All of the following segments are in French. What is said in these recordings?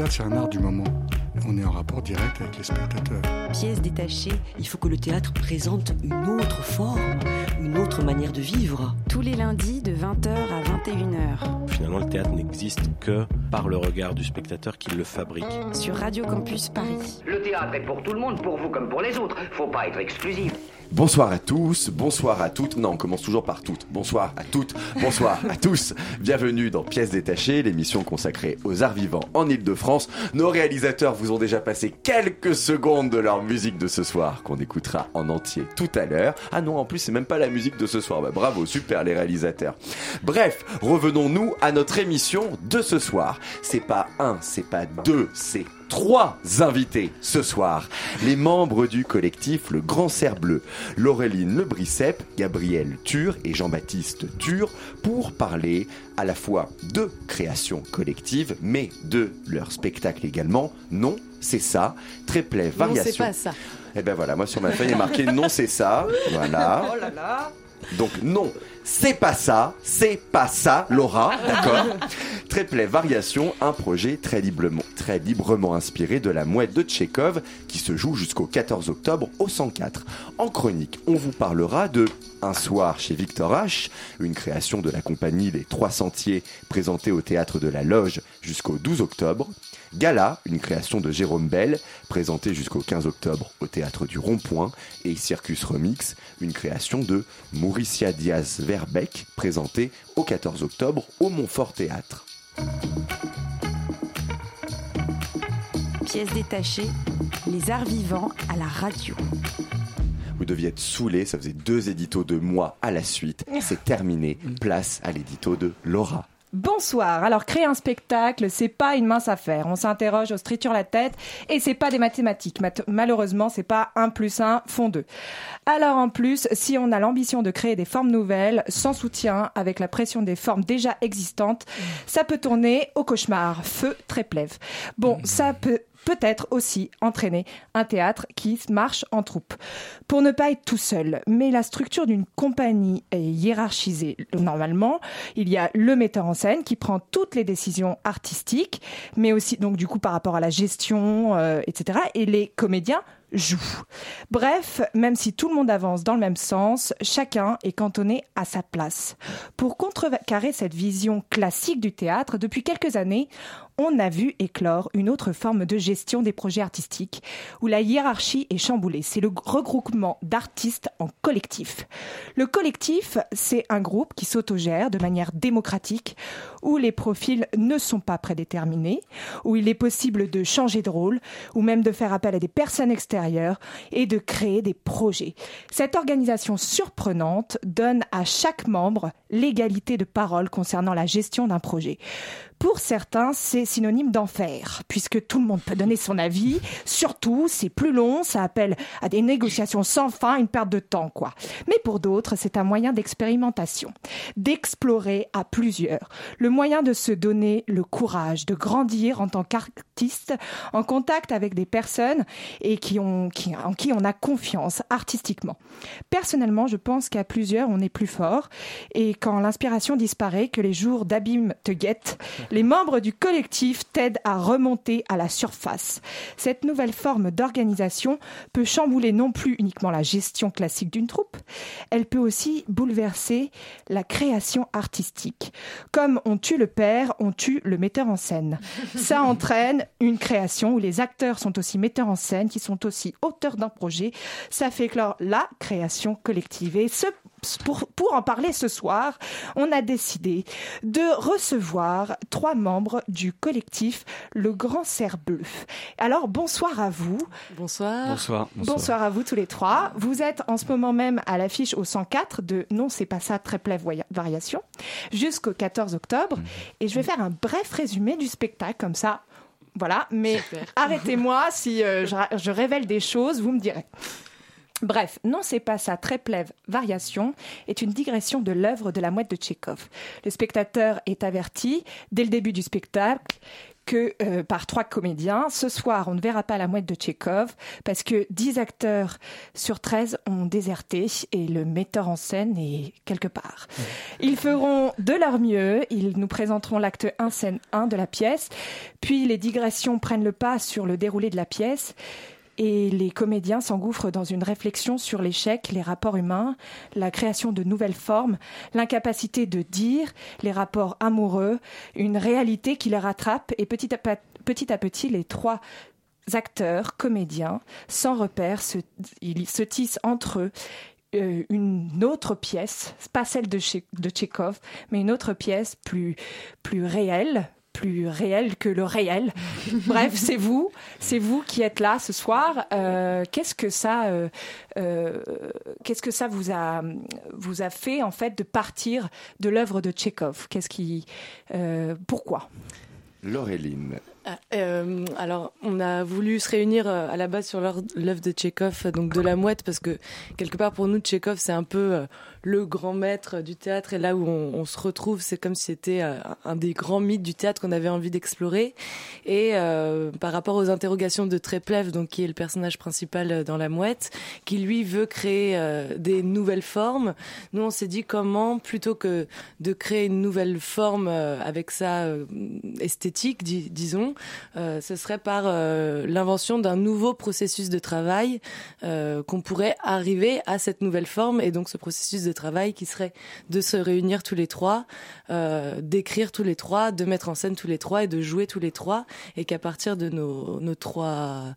théâtre, c'est un art du moment. On est en rapport direct avec les spectateurs. Pièce détachée, il faut que le théâtre présente une autre forme, une autre manière de vivre. Tous les lundis de 20h à 21h. Finalement, le théâtre n'existe que par le regard du spectateur qui le fabrique. Sur Radio Campus Paris. Le théâtre est pour tout le monde, pour vous comme pour les autres. Faut pas être exclusif. Bonsoir à tous, bonsoir à toutes. Non, on commence toujours par toutes. Bonsoir à toutes, bonsoir à tous. Bienvenue dans Pièces détachées, l'émission consacrée aux arts vivants en Ile-de-France. Nos réalisateurs vous ont déjà passé quelques secondes de leur musique de ce soir, qu'on écoutera en entier tout à l'heure. Ah non, en plus, c'est même pas la musique de ce soir. Bah, bravo, super les réalisateurs. Bref, revenons-nous à notre émission de ce soir. C'est pas un, c'est pas deux, c'est trois invités ce soir. Les membres du collectif Le Grand Cerf Bleu, Laureline Le Bricep, Gabriel Tur et Jean-Baptiste Tur, pour parler à la fois de création collective, mais de leur spectacle également. Non, c'est ça. Tréplay, variation. Non, c'est pas ça. Eh ben voilà, moi sur ma feuille il est marqué non, c'est ça. Voilà. Oh là là. Donc non, c'est pas ça, c'est pas ça, Laura, d'accord Triplet Variation, un projet très librement, très librement inspiré de la mouette de Tchekhov qui se joue jusqu'au 14 octobre au 104. En chronique, on vous parlera de Un soir chez Victor H, une création de la compagnie Les Trois Sentiers présentée au théâtre de la Loge jusqu'au 12 octobre. Gala, une création de Jérôme Bell, présentée jusqu'au 15 octobre au théâtre du Rond-Point, et Circus Remix, une création de Mauricia Diaz-Verbeck, présentée au 14 octobre au Montfort Théâtre. Pièce détachée, les arts vivants à la radio. Vous deviez être saoulé, ça faisait deux éditos de moi à la suite. C'est terminé. Place à l'édito de Laura. Bonsoir. Alors, créer un spectacle, c'est pas une mince affaire. On s'interroge, on se triture la tête, et c'est pas des mathématiques. Mat- malheureusement, c'est pas 1 plus 1 font 2. Alors, en plus, si on a l'ambition de créer des formes nouvelles, sans soutien, avec la pression des formes déjà existantes, ça peut tourner au cauchemar. Feu, très. Bon, ça peut peut-être aussi entraîner un théâtre qui marche en troupe. Pour ne pas être tout seul, mais la structure d'une compagnie est hiérarchisée. Normalement, il y a le metteur en scène qui prend toutes les décisions artistiques, mais aussi donc du coup par rapport à la gestion, euh, etc. Et les comédiens jouent. Bref, même si tout le monde avance dans le même sens, chacun est cantonné à sa place. Pour contrecarrer cette vision classique du théâtre, depuis quelques années, on a vu éclore une autre forme de gestion des projets artistiques, où la hiérarchie est chamboulée. C'est le regroupement d'artistes en collectif. Le collectif, c'est un groupe qui s'autogère de manière démocratique, où les profils ne sont pas prédéterminés, où il est possible de changer de rôle, ou même de faire appel à des personnes extérieures et de créer des projets. Cette organisation surprenante donne à chaque membre l'égalité de parole concernant la gestion d'un projet. Pour certains, c'est synonyme d'enfer, puisque tout le monde peut donner son avis. Surtout, c'est plus long, ça appelle à des négociations sans fin, une perte de temps, quoi. Mais pour d'autres, c'est un moyen d'expérimentation, d'explorer à plusieurs, le moyen de se donner le courage de grandir en tant qu'artiste, en contact avec des personnes et qui ont, qui, en qui on a confiance artistiquement. Personnellement, je pense qu'à plusieurs, on est plus fort, et quand l'inspiration disparaît, que les jours d'abîme te guettent, les membres du collectif t'aident à remonter à la surface. Cette nouvelle forme d'organisation peut chambouler non plus uniquement la gestion classique d'une troupe, elle peut aussi bouleverser la création artistique. Comme on tue le père, on tue le metteur en scène. Ça entraîne une création où les acteurs sont aussi metteurs en scène, qui sont aussi auteurs d'un projet. Ça fait éclore la création collective. Et ce pour, pour en parler ce soir, on a décidé de recevoir trois membres du collectif Le Grand Cerf Bleu. Alors, bonsoir à vous. Bonsoir. Bonsoir. Bonsoir à vous tous les trois. Vous êtes en ce moment même à l'affiche au 104 de Non, c'est pas ça, très voya- variation, jusqu'au 14 octobre. Et je vais faire un bref résumé du spectacle, comme ça. Voilà, mais arrêtez-moi si euh, je révèle des choses, vous me direz. Bref, non, c'est pas ça. Très plève variation est une digression de l'œuvre de la mouette de Tchekhov. Le spectateur est averti dès le début du spectacle que euh, par trois comédiens. Ce soir, on ne verra pas la mouette de Tchekhov parce que 10 acteurs sur 13 ont déserté et le metteur en scène est quelque part. Ils feront de leur mieux, ils nous présenteront l'acte 1 scène 1 de la pièce, puis les digressions prennent le pas sur le déroulé de la pièce et les comédiens s'engouffrent dans une réflexion sur l'échec, les rapports humains, la création de nouvelles formes, l'incapacité de dire, les rapports amoureux, une réalité qui les rattrape et petit à petit, les trois acteurs, comédiens, sans repère, se, ils se tissent entre eux. Euh, une autre pièce, pas celle de, Tché- de Tchekhov, mais une autre pièce plus, plus réelle, plus réelle que le réel. Bref, c'est vous, c'est vous qui êtes là ce soir. Euh, qu'est-ce que ça, euh, euh, qu'est-ce que ça vous a, vous a fait en fait de partir de l'œuvre de Tchekhov Qu'est-ce qui, pourquoi? Laureline. Ah, euh, alors, on a voulu se réunir euh, à la base sur l'œuvre de Tchekhov, euh, donc de la mouette, parce que quelque part pour nous, Tchekhov, c'est un peu le grand maître du théâtre, et là où on, se retrouve, c'est comme si c'était un des grands mythes du théâtre qu'on avait envie d'explorer. Et par rapport aux interrogations de Treplev, donc qui est le personnage principal dans la mouette, qui lui veut créer des nouvelles formes, nous on s'est dit comment, plutôt que de créer une nouvelle forme avec euh, esthétique, dis- disons, euh, ce serait par euh, l'invention d'un nouveau processus de travail euh, qu'on pourrait arriver à cette nouvelle forme et donc ce processus de travail qui serait de se réunir tous les trois, d'écrire tous les trois, de mettre en scène tous les trois et de jouer tous les trois et qu'à partir de nos trois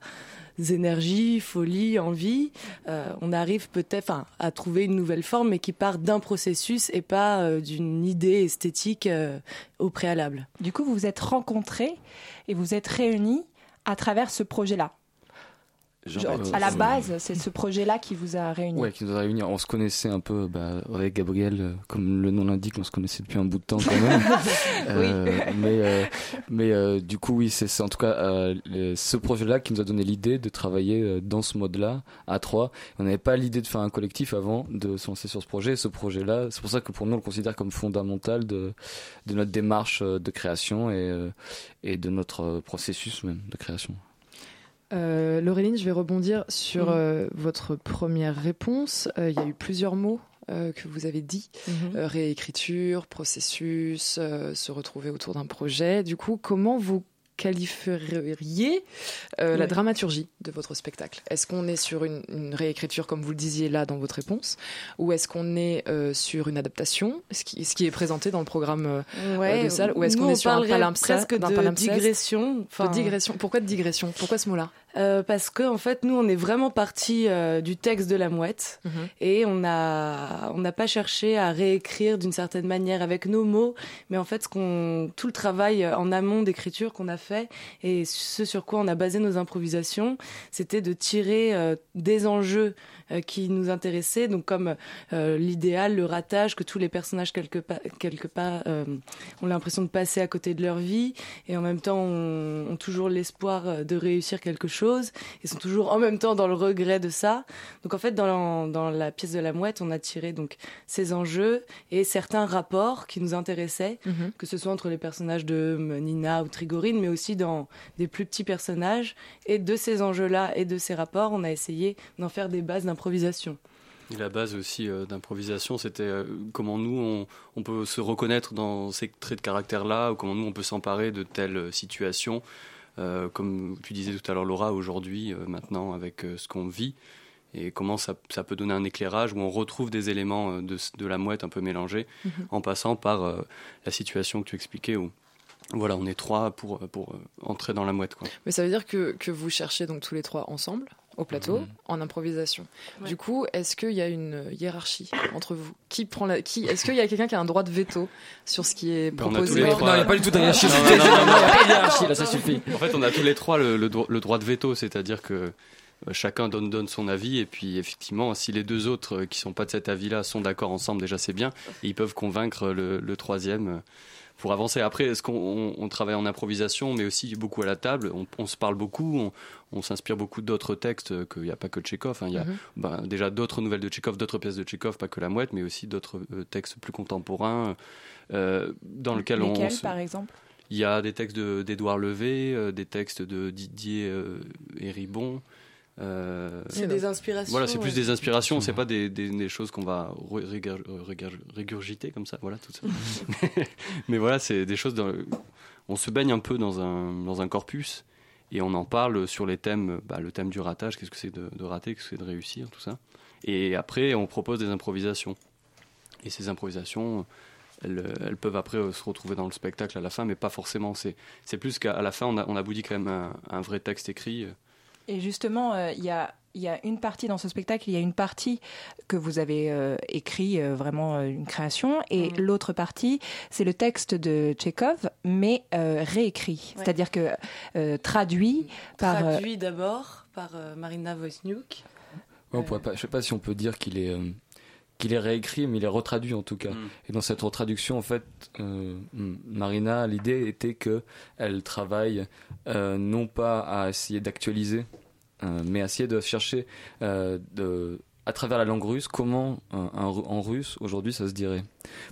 énergies, folie, envie, euh, on arrive peut-être à trouver une nouvelle forme mais qui part d'un processus et pas euh, d'une idée esthétique euh, au préalable. Du coup, vous vous êtes rencontrés et vous êtes réunis à travers ce projet-là. Jean-Baptiste. À la base, c'est ce projet-là qui vous a réunis. Ouais, qui nous a réunis. On se connaissait un peu bah, avec Gabriel, euh, comme le nom l'indique, on se connaissait depuis un bout de temps quand même. Euh, Mais, euh, mais euh, du coup, oui, c'est c'est en tout cas euh, le- ce projet-là qui nous a donné l'idée de travailler dans ce mode-là, à trois. On n'avait pas l'idée de faire un collectif avant de se lancer sur ce projet. Ce projet-là, c'est pour ça que pour nous, on le considère comme fondamental de, de notre démarche de création et, euh, et de notre processus même de création. Euh, Laureline, je vais rebondir sur Mhm. euh, votre première réponse. Euh, Il y a eu plusieurs mots euh, que vous avez dit. Euh, réécriture, processus, se retrouver autour d'un projet. Du coup, comment vous qualifieriez la Ouais. dramaturgie de votre spectacle? Est-ce qu'on est sur une, une réécriture, comme vous le disiez là dans votre réponse, ou est-ce qu'on est sur une adaptation, ce qui, ce qui est présenté dans le programme Ouais, de salle, ou est-ce qu'on est on sur un palimpseste- presque digression de digression Pourquoi de digression? Pourquoi ce mot-là? Euh, parce que en fait nous on est vraiment parti euh, du texte de la mouette. Et on a on n'a pas cherché à réécrire d'une certaine manière avec nos mots. Mais en fait ce qu'on tout le travail euh, en amont d'écriture qu'on a fait et ce sur quoi on a basé nos improvisations c'était de tirer euh, des enjeux qui nous intéressaient. Donc comme l'idéal le ratage que tous les personnages quelque part quelque part ont l'impression de passer à côté de leur vie. Et en même temps ont, toujours l'espoir de réussir quelque chose et sont toujours en même temps dans le regret de ça. Donc en fait dans la, dans la pièce de la mouette, on a tiré donc ces enjeux et certains rapports qui nous intéressaient, que ce soit entre les personnages de Nina ou Trigorine, mais aussi dans des plus petits personnages. Et de ces enjeux-là et de ces rapports, on a essayé d'en faire des bases d'improvisation. Et la base aussi euh, d'improvisation, c'était euh, comment nous, on, on peut se reconnaître dans ces traits de caractère-là, ou comment nous, on peut s'emparer de telles euh, situations, comme tu disais tout à l'heure, Laura, aujourd'hui, euh, maintenant, avec euh, ce qu'on vit, et comment ça, ça peut donner un éclairage où on retrouve des éléments euh, de, de la mouette un peu mélangés, Mhm. en passant par euh, la situation que tu expliquais, où voilà, on est trois pour, pour euh, entrer dans la mouette. Quoi. Mais ça veut dire que, que vous cherchez donc tous les trois ensemble au plateau Mhm. en improvisation. Ouais. Du coup, est-ce qu'il y a une hiérarchie entre vous? Qui prend la qui Est-ce qu'il y a quelqu'un qui a un droit de veto sur ce qui est on a proposé tous les trois- Non, il n'y a pas du tout de hiérarchie. Non, Non, non, non, pas de hiérarchie, là, ça suffit. En fait, on a tous les trois le, le dro- le droit de veto, c'est-à-dire que euh, chacun donne, donne son avis, et puis effectivement, si les deux autres euh, qui sont pas de cet avis-là sont d'accord ensemble, déjà c'est bien, et ils peuvent convaincre le, le troisième euh, pour avancer. Après, est-ce qu'on on, travaille en improvisation, mais aussi beaucoup à la table On, on se parle beaucoup, on, s'inspire beaucoup d'autres textes, qu'il n'y a pas que de Tchekhov. Hein. Il y a Mhm. ben, déjà d'autres nouvelles de Tchekhov, d'autres pièces de Tchekhov, pas que La Mouette, mais aussi d'autres euh, textes plus contemporains euh, dans lesquels on-. Lesquels, se- par exemple? Il y a des textes de- d'Édouard Levé, euh, des textes de Didier Héribon. Euh, C'est des inspirations, Voilà, c'est plus des inspirations, c'est pas des, des- des choses qu'on va régurgiter comme ça, voilà, tout ça. Mais voilà, c'est des choses. Dans, on se baigne un peu dans un, dans un corpus et on en parle sur les thèmes, bah, le thème du ratage, qu'est-ce que c'est de, de rater, qu'est-ce que c'est de réussir, tout ça. Et après, on propose des improvisations. Et ces improvisations, elles, elles peuvent après euh, se retrouver dans le spectacle à la fin, mais pas forcément. C'est plus qu'à la fin, on, a, on aboutit quand même à un, un vrai texte écrit. Et justement, euh, il y, a, il y a une partie dans ce spectacle, il y a une partie que vous avez euh, écrit, euh, vraiment euh, une création, et Mhm. l'autre partie, c'est le texte de Tchekhov, mais euh, réécrit, Ouais. c'est-à-dire que euh, traduit par... Traduit d'abord par euh, Marina Wojniuk. Ouais, on pourrait pas, je sais pas si on peut dire qu'il est, euh, qu'il est réécrit, mais il est retraduit en tout cas. Mm. Et dans cette retraduction, en fait, euh, Marina, l'idée était que elle travaille euh, non pas à essayer d'actualiser, euh, mais à essayer de chercher euh, de, à travers la langue russe comment un- un ru- en russe aujourd'hui ça se dirait,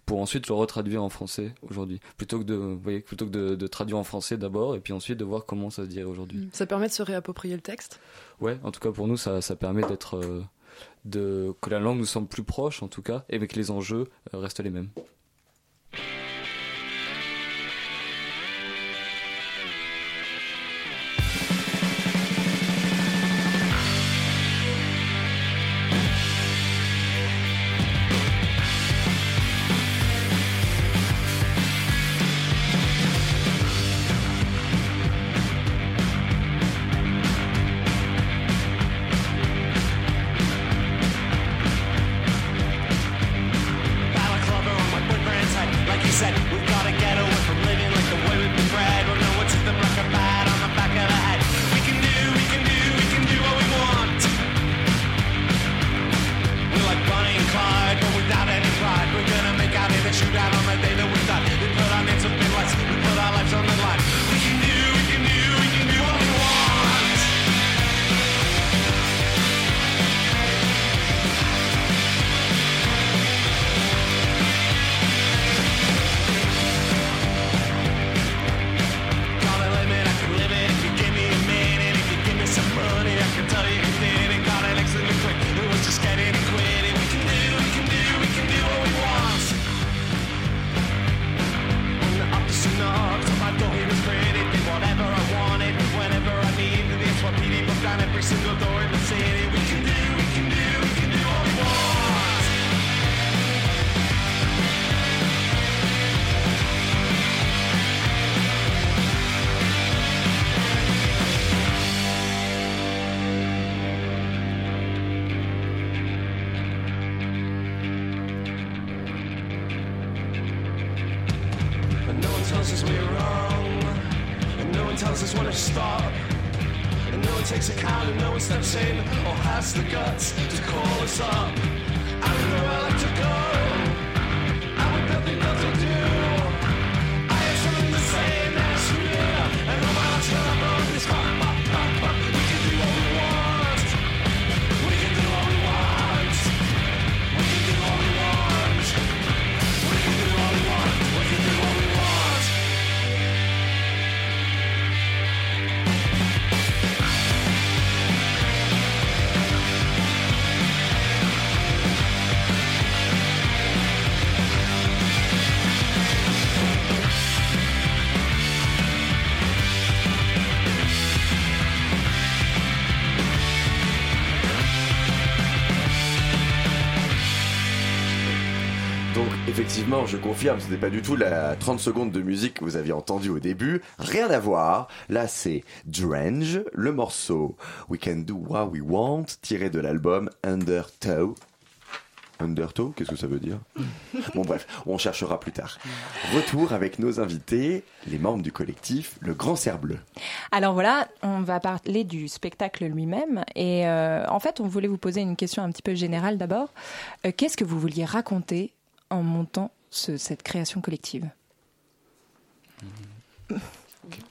pour ensuite le retraduire en français aujourd'hui, plutôt que de, vous voyez, plutôt que de, de traduire en français d'abord et puis ensuite de voir comment ça se dirait aujourd'hui. Ça permet de se réapproprier le texte? Ouais, en tout cas pour nous, ça, ça permet d'être, euh, de que la langue nous semble plus proche, en tout cas, et que les enjeux euh, restent les mêmes. Je confirme, ce n'est pas du tout la 30 secondes de musique que vous aviez entendue au début. Rien à voir. Là, c'est Drange, le morceau We Can Do What We Want, tiré de l'album Undertow. Undertow, qu'est-ce que ça veut dire? Bon bref, on cherchera plus tard. Retour avec nos invités, les membres du collectif Le Grand Cerf Bleu. Alors voilà, on va parler du spectacle lui-même. Et euh, en fait, on voulait vous poser une question un petit peu générale d'abord. Euh, Qu'est-ce que vous vouliez raconter en montant ce- cette création collective Euh,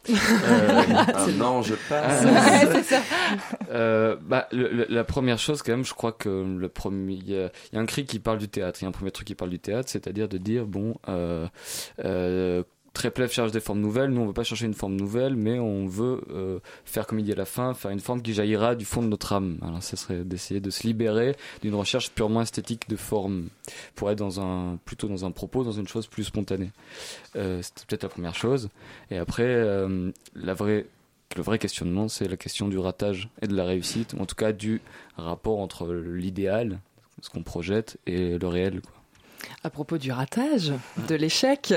Un ange passe. Ah, Ouais, c'est ça. Euh, bah, le- le- la première chose, quand même, je crois que le premier, il y, a il y a un cri qui parle du théâtre. Il y a un premier truc qui parle du théâtre, c'est-à-dire de dire bon, euh, Tréplève cherche des formes nouvelles. Nous, on veut pas chercher une forme nouvelle, mais on veut euh, faire comme il dit à la fin, faire une forme qui jaillira du fond de notre âme. Alors, ça serait d'essayer de se libérer d'une recherche purement esthétique de forme, pour être dans un plutôt dans un propos, dans une chose plus spontanée. Euh, C'était peut-être la première chose. Et après, euh, le vrai questionnement, c'est la question du ratage et de la réussite, ou en tout cas du rapport entre l'idéal, ce qu'on projette, et le réel. Quoi. À propos du ratage, de l'échec,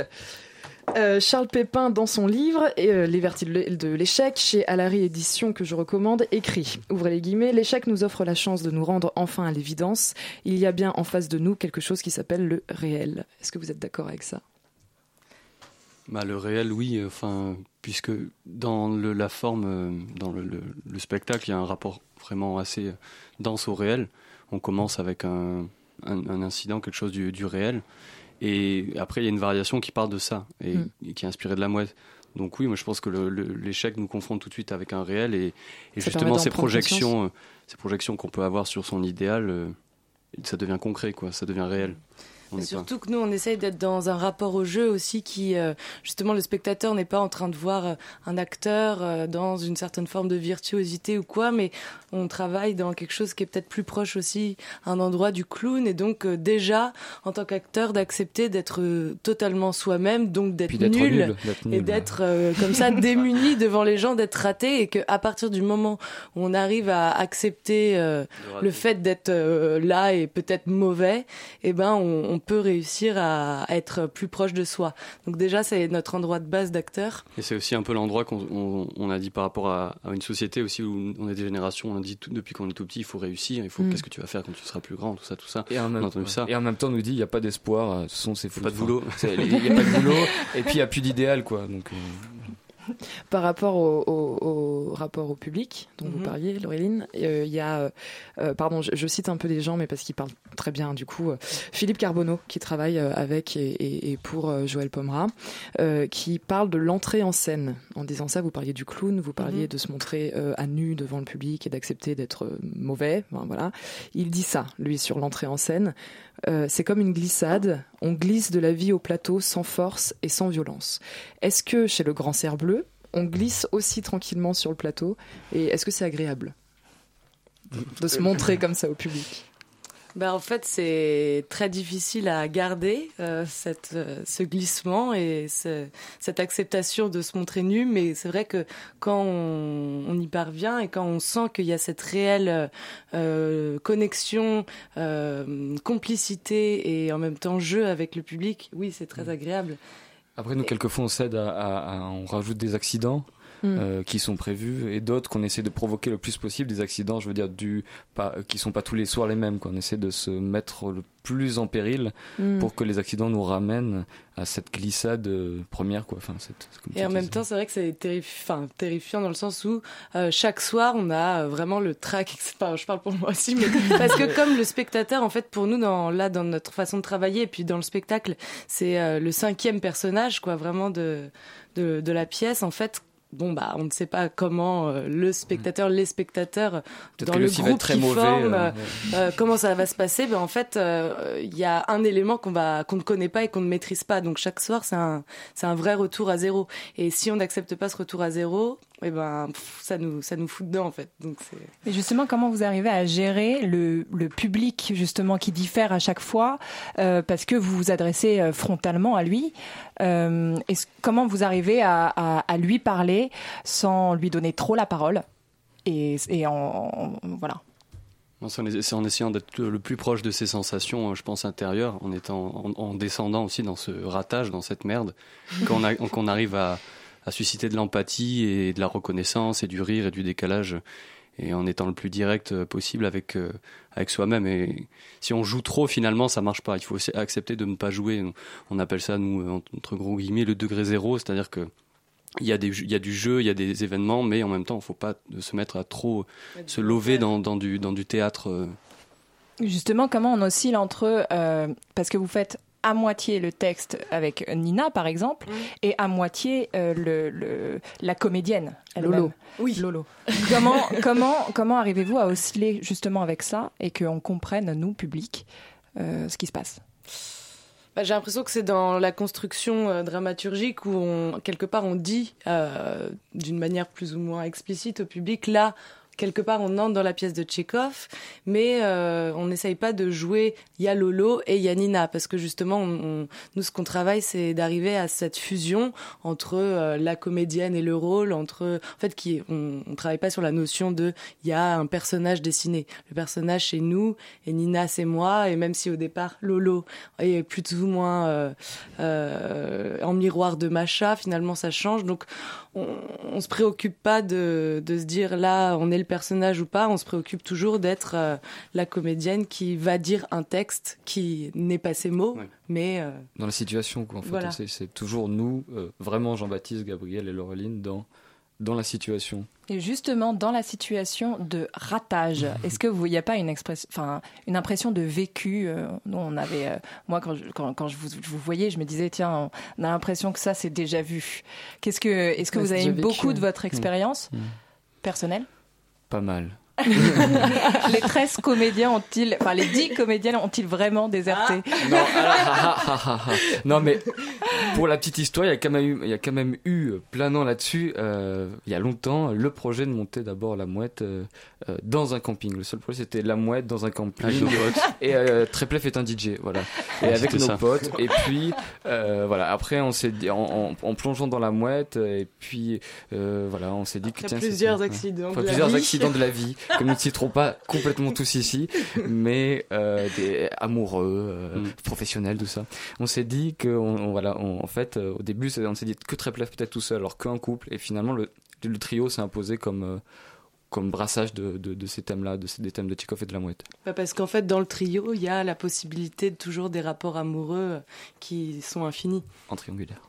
euh, Charles Pépin, dans son livre euh, Les vertus de l'é- de l'échec, chez Alary Édition, que je recommande, écrit Ouvrez les guillemets, l'échec nous offre la chance de nous rendre enfin à l'évidence. Il y a bien en face de nous quelque chose qui s'appelle le réel. Est-ce que vous êtes d'accord avec ça? Bah, le réel, oui. euh, Enfin, puisque dans la forme, dans le, le- le spectacle, il y a un rapport vraiment assez dense au réel. On commence avec un, incident, quelque chose du réel, et après il y a une variation qui part de ça et, Mm. et qui est inspirée de la mouette. Donc oui, moi je pense que l'échec nous confronte tout de suite avec un réel et, justement ces projections, euh, ces projections qu'on peut avoir sur son idéal, euh, ça devient concret, quoi. Ça devient réel. On pas- surtout que nous, on essaye d'être dans un rapport au jeu aussi qui, euh, justement, le spectateur n'est pas en train de voir euh, un acteur euh, dans une certaine forme de virtuosité ou quoi, mais on travaille dans quelque chose qui est peut-être plus proche aussi, un endroit du clown, et donc euh, déjà, en tant qu'acteur, d'accepter d'être euh, totalement soi-même, donc d'être nul, et d'être euh, comme ça démuni devant les gens, d'être raté, et qu'à partir du moment où on arrive à accepter euh, le fait d'être euh, là et peut-être mauvais, eh ben on, on peut réussir à, à être plus proche de soi. Donc déjà c'est notre endroit de base d'acteur. Et c'est aussi un peu l'endroit qu'on on, on a dit par rapport à, à une société aussi où on est des générations, on a dit tout- depuis qu'on est tout petit, il faut réussir, il faut Mm. qu'est-ce que tu vas faire quand tu seras plus grand, tout ça, tout ça. Et en, même, a entendu ça. et en même temps, on nous dit il n'y a pas d'espoir, euh, de toute façon, c'est fou. Pas de boulot. Il n'y a pas de boulot, et puis il n'y a plus d'idéal, quoi. Donc, euh, Par rapport au, au- au rapport au public dont vous Mhm. parliez, Laureline, euh, il y a, euh, euh, pardon, je, je cite un peu des gens, mais parce qu'ils parlent très bien, du coup, euh, Philippe Carbonneau, qui travaille avec et, et- et pour Joël Pomera, qui parle de l'entrée en scène. En disant ça, vous parliez du clown, vous parliez Mhm. de se montrer à nu devant le public et d'accepter d'être mauvais. Voilà. Il dit ça, lui, sur l'entrée en scène. Euh, c'est comme une glissade. On glisse de la vie au plateau sans force et sans violence. Est-ce que chez le Grand Cerf Bleu, on glisse aussi tranquillement sur le plateau? Et est-ce que c'est agréable de se montrer comme ça au public? Ben en fait c'est très difficile à garder euh, cette, euh, ce glissement et ce- cette acceptation de se montrer nu, mais c'est vrai que quand on, on y parvient et quand on sent qu'il y a cette réelle euh, connexion, euh, complicité et en même temps jeu avec le public, oui c'est très agréable. Après, nous, quelquefois, on cède à, à- à- on rajoute des accidents. Mm. euh, qui sont prévus et d'autres qu'on essaie de provoquer le plus possible des accidents je veux dire du pas qui sont pas tous les soirs les mêmes quoi on essaie de se mettre le plus en péril Mm. pour que les accidents nous ramènent à cette glissade euh, première quoi enfin cette, comme Et en même temps, c'est vrai que c'est terrifi- enfin, terrifiant dans le sens où euh, chaque soir, on a euh, vraiment le trac. Enfin, je parle pour moi aussi, mais parce que comme le spectateur, en fait, pour nous, dans, là, dans notre façon de travailler, et puis dans le spectacle, c'est euh, le cinquième personnage, quoi, vraiment de, de, de la pièce. En fait, bon, bah, on ne sait pas comment euh, le spectateur, les spectateurs, Peut-être dans le groupe très qui mauvais, forme, euh, euh, comment ça va se passer ben en fait euh, il y a un élément qu'on va qu'on ne connaît pas et qu'on ne maîtrise pas. Donc chaque soir c'est un c'est un vrai retour à zéro. Et si on n'accepte pas ce retour à zéro et ben pff, ça nous ça nous fout dedans en fait donc c'est Mais justement, comment vous arrivez à gérer le, le public justement qui diffère à chaque fois euh, parce que vous vous adressez euh, frontalement à lui euh, Comment vous arrivez à, à- à lui parler sans lui donner trop la parole et, et en, en- voilà. C'est en, essayant d'être le plus proche de ses sensations, euh, je pense, intérieures, en, étant, en, en descendant aussi dans ce ratage, dans cette merde, qu'on a- qu'on arrive à, à susciter de l'empathie et de la reconnaissance et du rire et du décalage, et en étant le plus direct euh, possible avec, euh, avec soi-même. Et si on joue trop, finalement, ça marche pas. Il faut accepter de ne pas jouer. On appelle ça, nous, euh, entre gros guillemets, le degré zéro, c'est-à-dire que il y, a des, il y a du jeu, il y a des événements, mais en même temps, il ne faut pas se mettre à trop se lever dans, dans, du, dans du théâtre. Justement, comment on oscille entre euh, parce que vous faites à moitié le texte avec Nina, par exemple, et à moitié euh, le, le- la comédienne. Lolo. Oui. Lolo. comment comment, comment arrivez-vous à osciller justement avec ça et qu'on comprenne, nous, public, euh, ce qui se passe? Bah, J'ai l'impression que c'est dans la construction euh, dramaturgique où on, quelque part on dit d'une manière plus ou moins explicite au public là. Quelque part, on entre dans la pièce de Tchekhov, mais euh, on n'essaye pas de jouer. Il y a Lolo et il y a Nina, parce que justement, nous, ce qu'on travaille, c'est d'arriver à cette fusion entre euh, la comédienne et le rôle, entre, en fait, qui, on, on travaille pas sur la notion de, il y a un personnage dessiné. Le personnage, c'est nous, et Nina, c'est moi, et même si au départ, Lolo est plus ou moins euh, en miroir de Macha, finalement, ça change. Donc, on, on se préoccupe pas de, de se dire là, on est le personnage ou pas. On se préoccupe toujours d'être euh, la comédienne qui va dire un texte qui n'est pas ses mots, mais euh, dans la situation quoi en fait Voilà. c'est, c'est toujours nous euh, vraiment Jean-Baptiste Gabriel et Laureline dans dans la situation Et justement, dans la situation de ratage, est-ce que vous, il n'y a pas une expression, enfin, une impression de vécu euh, dont on avait, euh, moi, quand je, quand, quand je vous, je vous voyais, je me disais, tiens, on a l'impression que ça, c'est déjà vu. Qu'est-ce que, est-ce que Ouais, vous avez eu vécu, beaucoup de votre Mm. expérience Mm. personnelle? Pas mal Les 13 comédiens ont-ils, enfin, les 10 comédiens ont-ils vraiment déserté non, alors, ah, non mais pour la petite histoire il y a quand même eu, il y a quand même eu planant là-dessus euh, il y a longtemps le projet de monter d'abord la mouette euh, euh, dans un camping le seul projet c'était la mouette dans un camping Avec nos potes. et euh, Tréplef est un DJ voilà et Ouais, avec nos ça. potes et puis euh, voilà après on s'est dit en, en- en plongeant dans la mouette et puis euh, voilà on s'est dit que Après tiens plusieurs accidents la plusieurs vie. accidents de la vie que nous ne citerons pas complètement tous ici mais euh, des amoureux euh, Mm. professionnels tout ça on s'est dit que on, on- voilà on- en fait euh, au début on s'est dit que Tréplef peut-être tout seul alors qu'un couple et finalement le, le trio s'est imposé comme euh, comme brassage de, de, de ces thèmes-là, de ces, des thèmes de Tchekhov et de la mouette. Bah, parce qu'en fait, dans le trio, il y a la possibilité de toujours des rapports amoureux qui sont infinis. En triangulaire.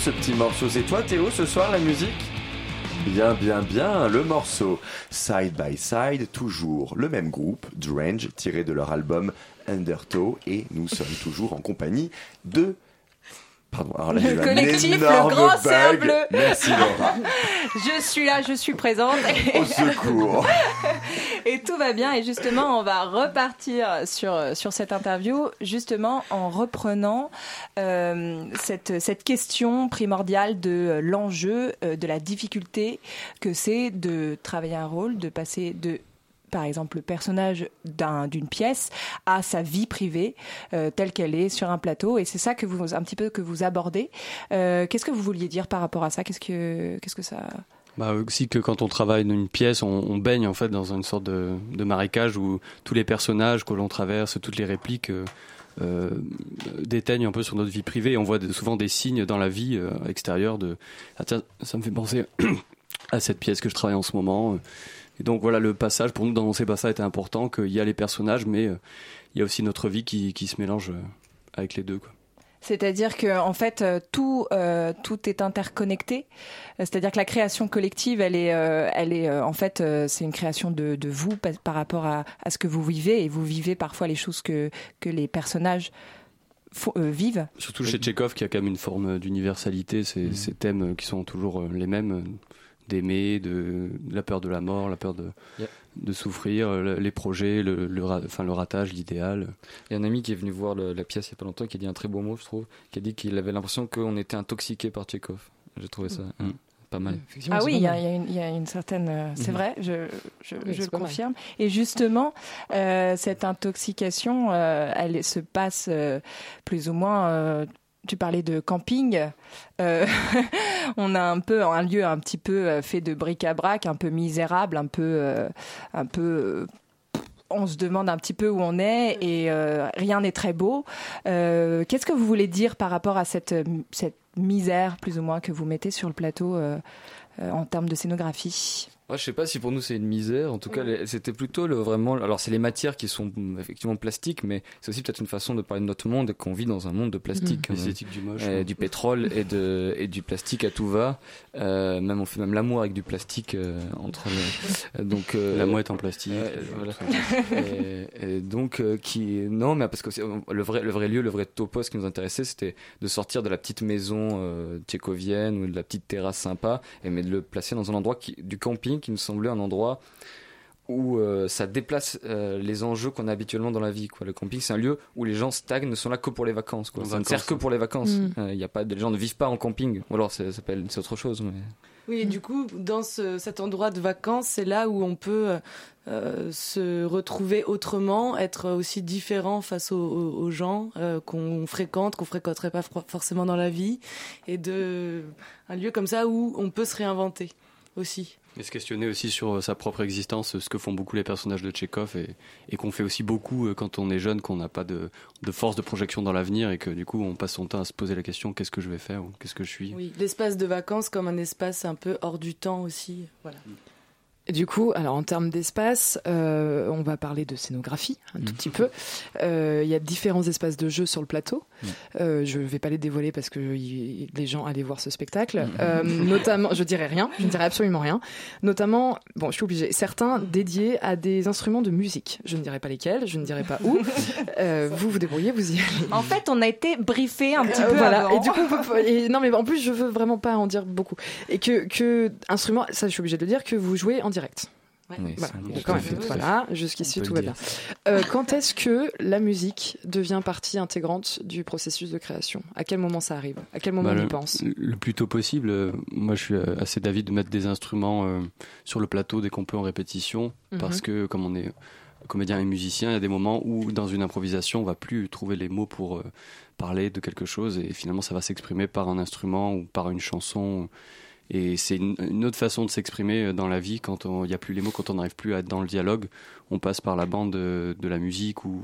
Ce petit morceau. C'est toi Théo ce soir la musique Bien, bien, bien, le morceau Side by Side, toujours le même groupe, Drange, tiré de leur album Undertow, et nous sommes toujours en compagnie de Pardon, alors là, Le collectif, le grand cerf bleu. Merci Laura. Je suis là, je suis présente. Au secours. Et tout va bien. Et justement, on va repartir sur, sur cette interview, justement en reprenant euh, cette, cette question primordiale de l'enjeu, euh, de la difficulté que c'est de travailler un rôle, de passer de par exemple le personnage d'un- d'une pièce à sa vie privée euh, telle qu'elle est sur un plateau. Et c'est ça que vous un petit peu que vous abordez. Qu'est-ce que vous vouliez dire par rapport à ça? Qu'est-ce que qu'est-ce que ça Bah aussi que quand on travaille dans une pièce, on, baigne en fait dans une sorte de, marécage où tous les personnages que l'on traverse, toutes les répliques euh, euh, déteignent un peu sur notre vie privée. On voit souvent des signes dans la vie euh, extérieure de ah tiens ça me fait penser à cette pièce que je travaille en ce moment. Et donc voilà le passage pour nous dans ces passages était important qu'il y a les personnages mais euh, il y a aussi notre vie qui, qui se mélange avec les deux quoi. C'est-à-dire que en fait euh, tout euh, tout est interconnecté. Euh, C'est-à-dire que la création collective, elle est euh, elle est euh, en fait euh, c'est une création de, de vous par, rapport à, à ce que vous vivez et vous vivez parfois les choses que que les personnages euh, vivent. Surtout chez Tchekhov qui a quand même une forme d'universalité, ces, ces thèmes qui sont toujours les mêmes, euh, d'aimer, de, de la peur de la mort, la peur de, Yeah. de souffrir, euh, les projets, le, enfin, le ratage, l'idéal. Il y a un ami qui est venu voir le- la pièce il y a pas longtemps qui a dit un très beau mot, je trouve, qui a dit qu'il avait l'impression qu'on était intoxiqué par Tchekhov. J'ai trouvé ça hein, pas mal. Ah oui, il y, a y une- il y a une certaine. euh, C'est Mhm. vrai, je, je, Oui, je c'est le mal. confirme. Et justement, euh, cette intoxication, euh, elle se passe euh, plus ou moins. Tu parlais de camping. Euh, on a un peu un lieu un petit peu euh, fait de bric-à-brac, un peu misérable, un peu, euh, un peu. on se demande un petit peu où on est et euh, rien n'est très beau. Qu'est-ce que vous voulez dire par rapport à cette, cette misère, plus ou moins, que vous mettez sur le plateau en termes de scénographie? Ouais, je sais pas si pour nous c'est une misère. En tout cas, c'était plutôt le vraiment. Alors, c'est les matières qui sont mm, effectivement plastiques, mais c'est aussi peut-être une façon de parler de notre monde, qu'on vit dans un monde de plastique. L'esthétique du moche, Euh, du pétrole et de et du plastique à tout va. Euh, même on fait même l'amour avec du plastique euh, entre les- donc euh, La mouette en plastique. euh, euh, voilà. et, et donc euh, qui non mais parce que le vrai le vrai lieu le vrai topos qui nous intéressait c'était de sortir de la petite maison euh, tchécovienne ou de la petite terrasse sympa et mais de le placer dans un endroit qui, du camping qui nous semblait un endroit où euh, ça déplace euh, les enjeux qu'on a habituellement dans la vie quoi. Le camping c'est un lieu où les gens stagnent ne sont là que pour les vacances quoi. Ça ne sert que pour les vacances. Mm. Euh, il y a pas les gens ne vivent pas en camping. Ou alors c'est ça s'appelle c'est autre chose mais. Oui, et du coup, dans ce- cet endroit de vacances, c'est là où on peut se retrouver autrement, être aussi différent face aux, aux- gens euh, qu'on fréquente, qu'on fréquenterait pas forcément dans la vie, et de un lieu comme ça où on peut se réinventer aussi. Et se questionner aussi sur euh, sa propre existence, ce que font beaucoup les personnages de Tchekhov et, et qu'on fait aussi beaucoup euh, quand on est jeune, qu'on n'a pas de, de force de projection dans l'avenir et que du coup on passe son temps à se poser la question qu'est-ce que je vais faire ou qu'est-ce que je suis? Oui, l'espace de vacances comme un espace un peu hors du temps aussi. Voilà. Du coup, alors en termes d'espace, euh, on va parler de scénographie un tout petit peu. Euh, Il y a différents espaces de jeu sur le plateau. Euh, je ne vais pas les dévoiler parce que y- les gens allaient voir ce spectacle. Euh, notamment, je dirais rien, je ne dirais absolument rien. Notamment, bon, je suis obligée, certains dédiés à des instruments de musique. Je ne dirai pas lesquels, je ne dirai pas où. Euh, vous vous débrouillez, vous y allez. En fait, on a été briefé un petit Euh, peu voilà. avant. Et du coup, on peut- et non, mais en plus, je veux vraiment pas en dire beaucoup. Et que, que instrument, ça, je suis obligée de le dire, que vous jouez en direct. Oui, Voilà, ça, Bon, tout quand même. Voilà, jusqu'ici tout va bien. Euh, quand est-ce que la musique devient partie intégrante du processus de création? À quel moment ça arrive? À quel moment Bah, on y le, pense? le plus tôt possible. Euh, Moi, je suis euh, assez d'avis de mettre des instruments euh, sur le plateau dès qu'on peut en répétition, Mhm. parce que comme on est comédien et musicien, il y a des moments où dans une improvisation, on va plus trouver les mots pour euh, parler de quelque chose, et finalement, ça va s'exprimer par un instrument ou par une chanson. Et c'est une, autre façon de s'exprimer euh, dans la vie quand il n'y a plus les mots, quand on n'arrive plus à être dans le dialogue. On passe par la bande de, de la musique ou,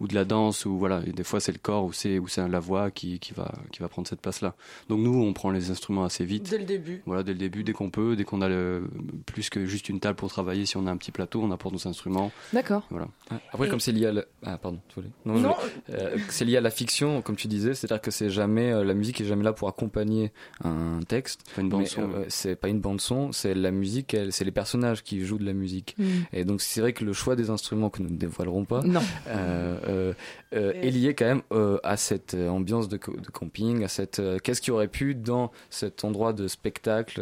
ou de la danse ou voilà. Et des fois c'est le corps ou c'est ou c'est la voix qui, qui va qui va prendre cette place-là. Donc nous on prend les instruments assez vite. Dès le début. Voilà, dès le début, dès qu'on peut, dès qu'on a le, plus que juste une table pour travailler, si on a un petit plateau, on apporte nos instruments. D'accord. Voilà. Après, Et- comme c'est lié à la... Ah, pardon, tu voulais? Non. voulais- Euh, c'est lié à la fiction, comme tu disais, c'est-à-dire que c'est jamais euh, la musique est jamais là pour accompagner un texte. C'est pas une bande Mais, son, euh, ouais. c'est pas une bande son, c'est la musique, elle- c'est les personnages qui jouent de la musique. Mm. Et donc c'est vrai que le choix des instruments que nous ne dévoilerons pas, Non. euh, euh, euh, est lié quand même euh, à cette ambiance de, camping, à cette euh, qu'est-ce qui aurait pu dans cet endroit de spectacle,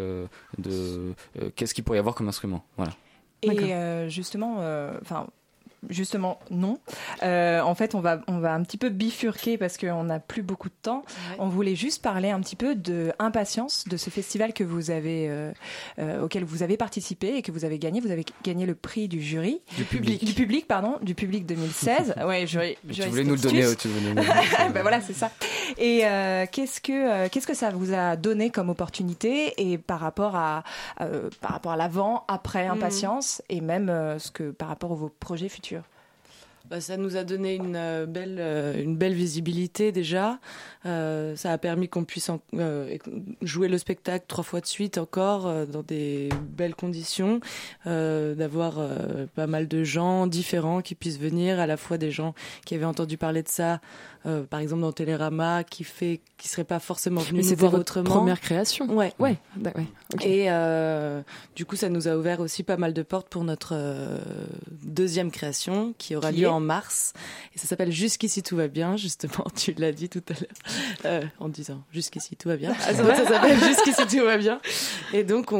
de euh, qu'est-ce qu'il pourrait y avoir comme instrument? Voilà. Et euh, justement, euh, enfin. Justement, non. Euh, en fait, on va, on va un petit peu bifurquer parce qu'on n'a plus beaucoup de temps. On voulait juste parler un petit peu de Impatience, de ce festival que vous avez, euh, euh, auquel vous avez participé et que vous avez gagné. Vous avez gagné le prix du jury. Du public. Du public, pardon, du public 2016. ouais, jury, Tu jury voulais nous le donner, tu voulais nous le donner. ben voilà, c'est ça. Et euh, qu'est-ce que euh, qu'est-ce que ça vous a donné comme opportunité et par rapport à euh, par rapport à l'avant, après Mhm. impatience et même euh, ce que par rapport à vos projets futurs? Bah, ça nous a donné une euh, belle, euh, une belle visibilité déjà. Euh, ça a permis qu'on puisse en- euh, jouer le spectacle trois fois de suite encore euh, dans des belles conditions, d'avoir pas mal de gens différents qui puissent venir, à la fois des gens qui avaient entendu parler de ça, par exemple dans Télérama, qui fait, qui seraient pas forcément Mais venus nous voir votre autrement. première création. Ouais, Ouais. et du coup, ça nous a ouvert aussi pas mal de portes pour notre deuxième création qui aura Qui lieu est en mars. Et ça s'appelle Jusqu'ici tout va bien, justement, tu l'as dit tout à l'heure, euh, en disant Jusqu'ici tout va bien. Ah, ça s'appelle Jusqu'ici tout va bien. Et donc, on,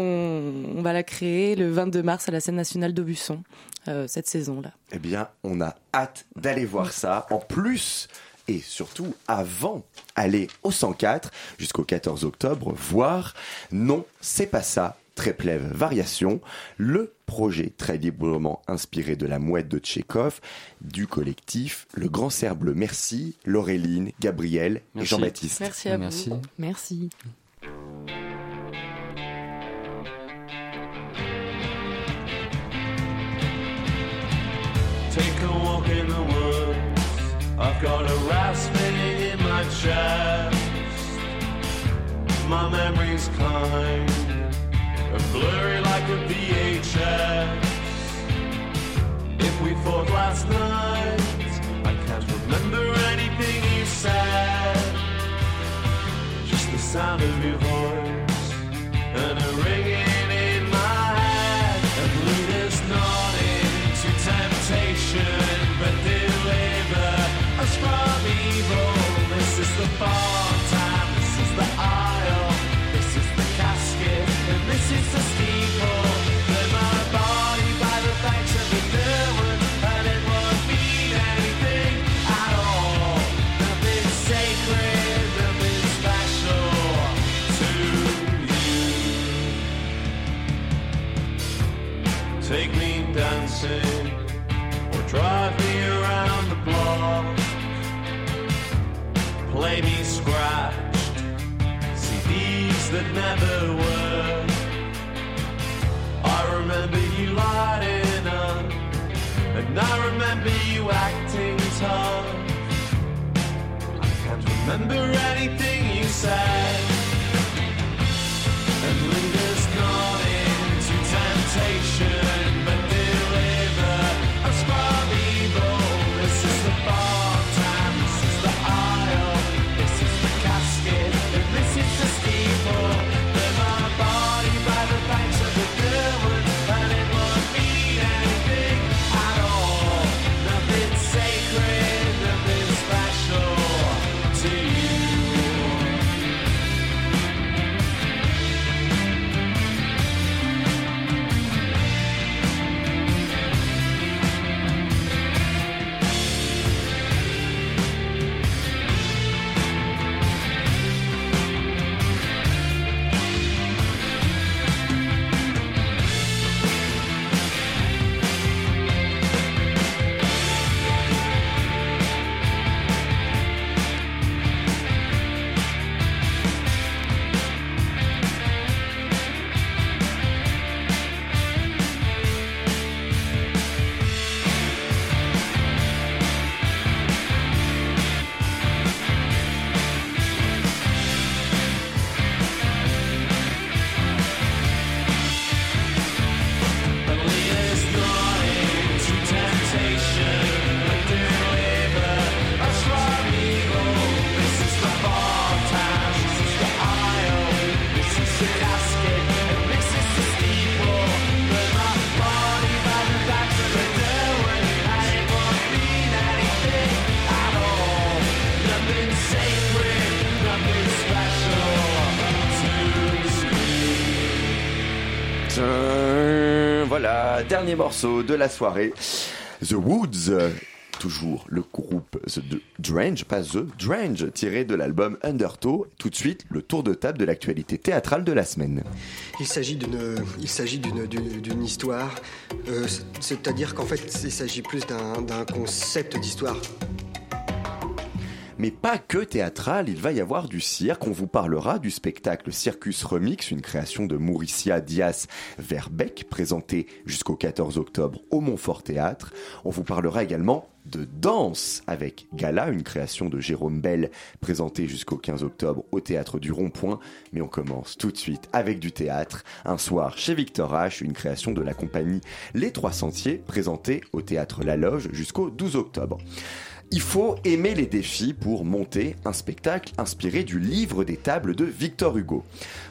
on va la créer le 22 mars à la scène nationale d'Aubusson, euh, cette saison-là. Eh bien, on a hâte d'aller voir ça. En plus, et surtout avant, aller au 104 jusqu'au 14 octobre, voir Non, c'est pas ça. Tréplève Variation, le projet très librement inspiré de la mouette de Tchékov, du collectif Le Grand Cerf Bleu. Merci Laureline, Gabriel et Merci. Jean-Baptiste. Merci à Merci. vous. Merci. Take a walk in the woods. I've got a rasping in my chest. My memories kind of blurry like a VHS. If we fought last night, I can't remember anything you said. Just the sound of your never were. I remember you lighting up, and I remember you acting tough. I can't remember anything you said. Dernier morceau de la soirée. The Woods. Toujours le groupe The Drange, pas The Drange, tiré de l'album Undertow. Tout de suite, le tour de table de l'actualité théâtrale de la semaine. Il s'agit d'une, histoire. Euh, c'est-à-dire qu'en fait, il s'agit plus d'un concept d'histoire mais pas que théâtral, il va y avoir du cirque. On vous parlera du spectacle Circus Remix, une création de Mauricia Dias Verbeck, présentée jusqu'au 14 octobre au Montfort Théâtre. On vous parlera également de danse avec Gala, une création de Jérôme Bell présentée jusqu'au 15 octobre au théâtre du Rond-Point. Mais on commence tout de suite avec du théâtre. Un soir chez Victor H, une création de la compagnie Les Trois Sentiers présentée au théâtre La Loge jusqu'au 12 octobre. Il faut aimer les défis pour monter un spectacle inspiré du livre des tables de Victor Hugo.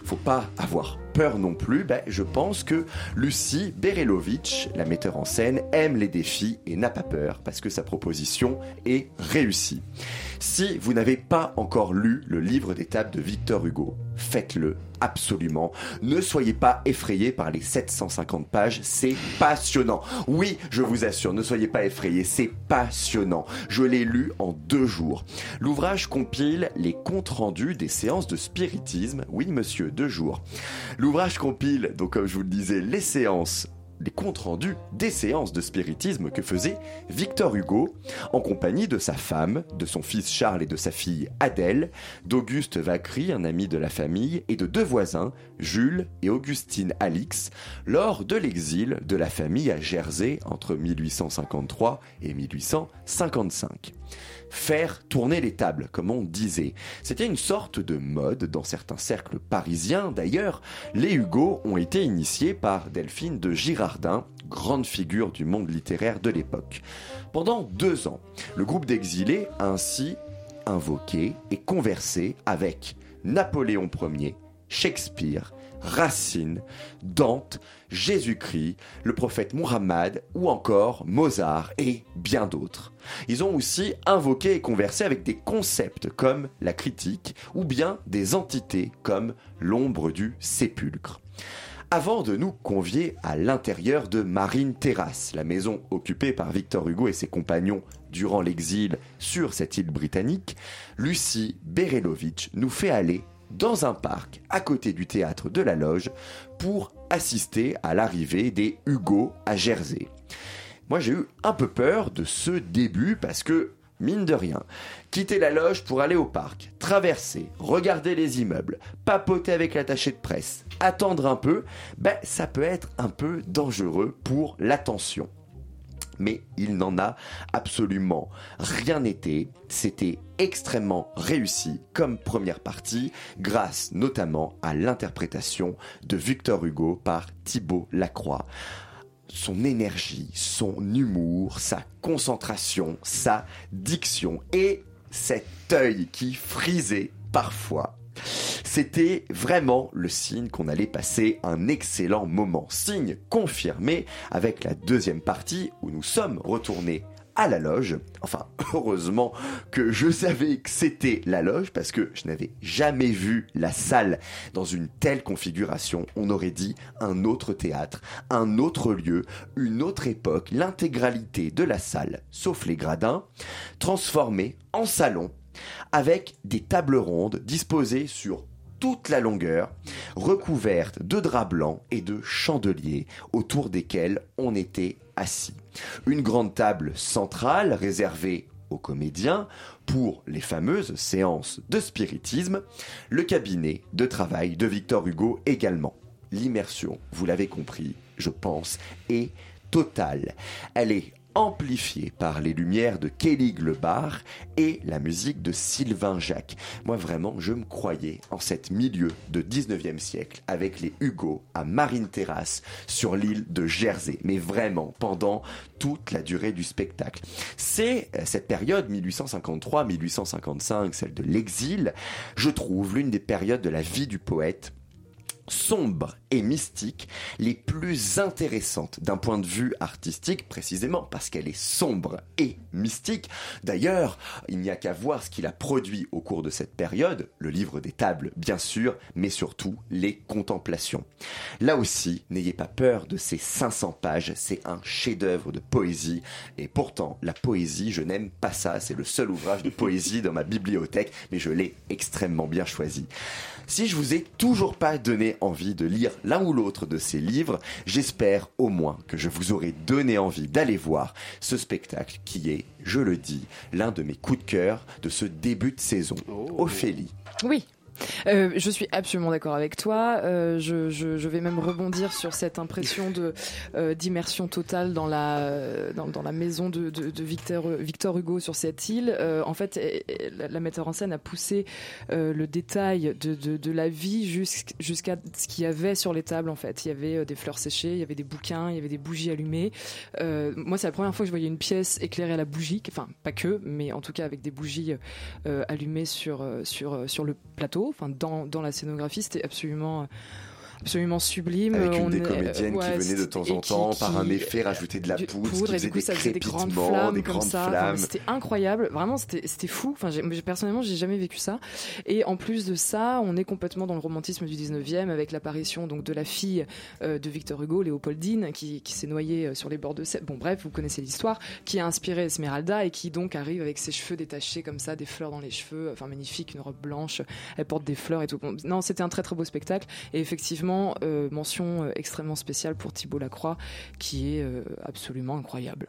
Faut pas avoir peur non plus, ben, je pense que Lucie Berelovitch, la metteur en scène, aime les défis et n'a pas peur parce que sa proposition est réussie. Si vous n'avez pas encore lu le livre des tables de Victor Hugo, faites-le absolument. Ne soyez pas effrayés par les 750 pages, c'est passionnant. Oui, je vous assure, ne soyez pas effrayés, c'est passionnant. Je l'ai lu en deux jours. L'ouvrage compile les comptes rendus des séances de spiritisme. Oui, monsieur, deux jours. L'ouvrage compile, donc comme je vous le disais, les séances les comptes rendus des séances de spiritisme que faisait Victor Hugo en compagnie de sa femme, de son fils Charles et de sa fille Adèle, d'Auguste Vacry, un ami de la famille, et de deux voisins, Jules et Augustine Alix, lors de l'exil de la famille à Jersey entre 1853 et 1855 faire tourner les tables, comme on disait. C'était une sorte de mode dans certains cercles parisiens. D'ailleurs, les Hugo ont été initiés par Delphine de Girardin, grande figure du monde littéraire de l'époque. Pendant deux ans, le groupe d'exilés a ainsi invoqué et conversé avec Napoléon Ier, Shakespeare, Racine, Dante, Jésus-Christ, le prophète Muhammad ou encore Mozart et bien d'autres. Ils ont aussi invoqué et conversé avec des concepts comme la critique ou bien des entités comme l'ombre du sépulcre. Avant de nous convier à l'intérieur de Marine Terrace, la maison occupée par Victor Hugo et ses compagnons durant l'exil sur cette île britannique, Lucie Berelovitch nous fait aller dans un parc à côté du théâtre de la Loge pour assister à l'arrivée des Hugo à Jersey. Moi j'ai eu un peu peur de ce début parce que, mine de rien, quitter la loge pour aller au parc, traverser, regarder les immeubles, papoter avec l'attaché de presse, attendre un peu, ben ça peut être un peu dangereux pour l'attention mais il n'en a absolument rien été. C'était extrêmement réussi comme première partie, grâce notamment à l'interprétation de Victor Hugo par Thibaut Lacroix son énergie, son humour, sa concentration, sa diction et cet œil qui frisait parfois c'était vraiment le signe qu'on allait passer un excellent moment. Signe confirmé avec la deuxième partie où nous sommes retournés à la loge. Enfin, heureusement que je savais que c'était la loge parce que je n'avais jamais vu la salle dans une telle configuration. On aurait dit un autre théâtre, un autre lieu, une autre époque, l'intégralité de la salle, sauf les gradins, transformée en salon avec des tables rondes disposées sur toute la longueur, recouvertes de draps blancs et de chandeliers autour desquels on était assis. Une grande table centrale réservée aux comédiens pour les fameuses séances de spiritisme, le cabinet de travail de Victor Hugo également. L'immersion, vous l'avez compris, je pense, est totale. Elle est amplifié par les lumières de Kellig le bar et la musique de Sylvain Jacques. Moi vraiment, je me croyais en cet milieu de 19e siècle avec les Hugo à Marine Terrasse sur l'île de Jersey. Mais vraiment, pendant toute la durée du spectacle. C'est euh, cette période 1853-1855, celle de l'exil, je trouve l'une des périodes de la vie du poète sombres et mystiques, les plus intéressantes d'un point de vue artistique, précisément parce qu'elle est sombre et mystique. D'ailleurs, il n'y a qu'à voir ce qu'il a produit au cours de cette période, le livre des tables bien sûr, mais surtout les contemplations. Là aussi, n'ayez pas peur de ces 500 pages, c'est un chef-d'œuvre de poésie, et pourtant, la poésie, je n'aime pas ça, c'est le seul ouvrage de poésie dans ma bibliothèque, mais je l'ai extrêmement bien choisi. Si je vous ai toujours pas donné envie de lire l'un ou l'autre de ces livres, j'espère au moins que je vous aurai donné envie d'aller voir ce spectacle qui est, je le dis, l'un de mes coups de cœur de ce début de saison. Ophélie. Oui. Euh, je suis absolument d'accord avec toi. Euh, je, vais même rebondir sur cette impression euh, d'immersion totale dans la maison de, Victor Hugo sur cette île. En fait, la, la, metteur en scène a poussé le détail de, la vie jusqu'à ce qu'il y avait sur les tables. En fait, il y avait des fleurs séchées, il y avait des bouquins, il y avait des bougies allumées. moi, c'est la première fois que je voyais une pièce éclairée à la bougie. Enfin, pas que, mais en tout cas avec des bougies allumées sur le plateau dans, dans la scénographie, c'était absolument absolument sublime. Avec une on des comédiennes ouais, qui venaient de temps en temps qui, par un effet rajouter de la poudre, poudre et du coup ça faisait des grandes flammes des comme ça. Enfin, c'était incroyable, vraiment c'était c'était fou. Enfin, personnellement, j'ai jamais vécu ça. Et en plus de ça, on est complètement dans le romantisme du 19e avec l'apparition donc de la fille euh, de Victor Hugo, Léopoldine, qui, qui s'est noyée euh, sur les bords de Seine. Bon bref, vous connaissez l'histoire, qui a inspiré Esmeralda et qui donc arrive avec ses cheveux détachés comme ça, des fleurs dans les cheveux, enfin magnifique, une robe blanche, elle porte des fleurs et tout. Non, c'était un très très beau spectacle et effectivement euh, mention euh, extrêmement spéciale pour Thibault Lacroix, qui est euh, absolument incroyable.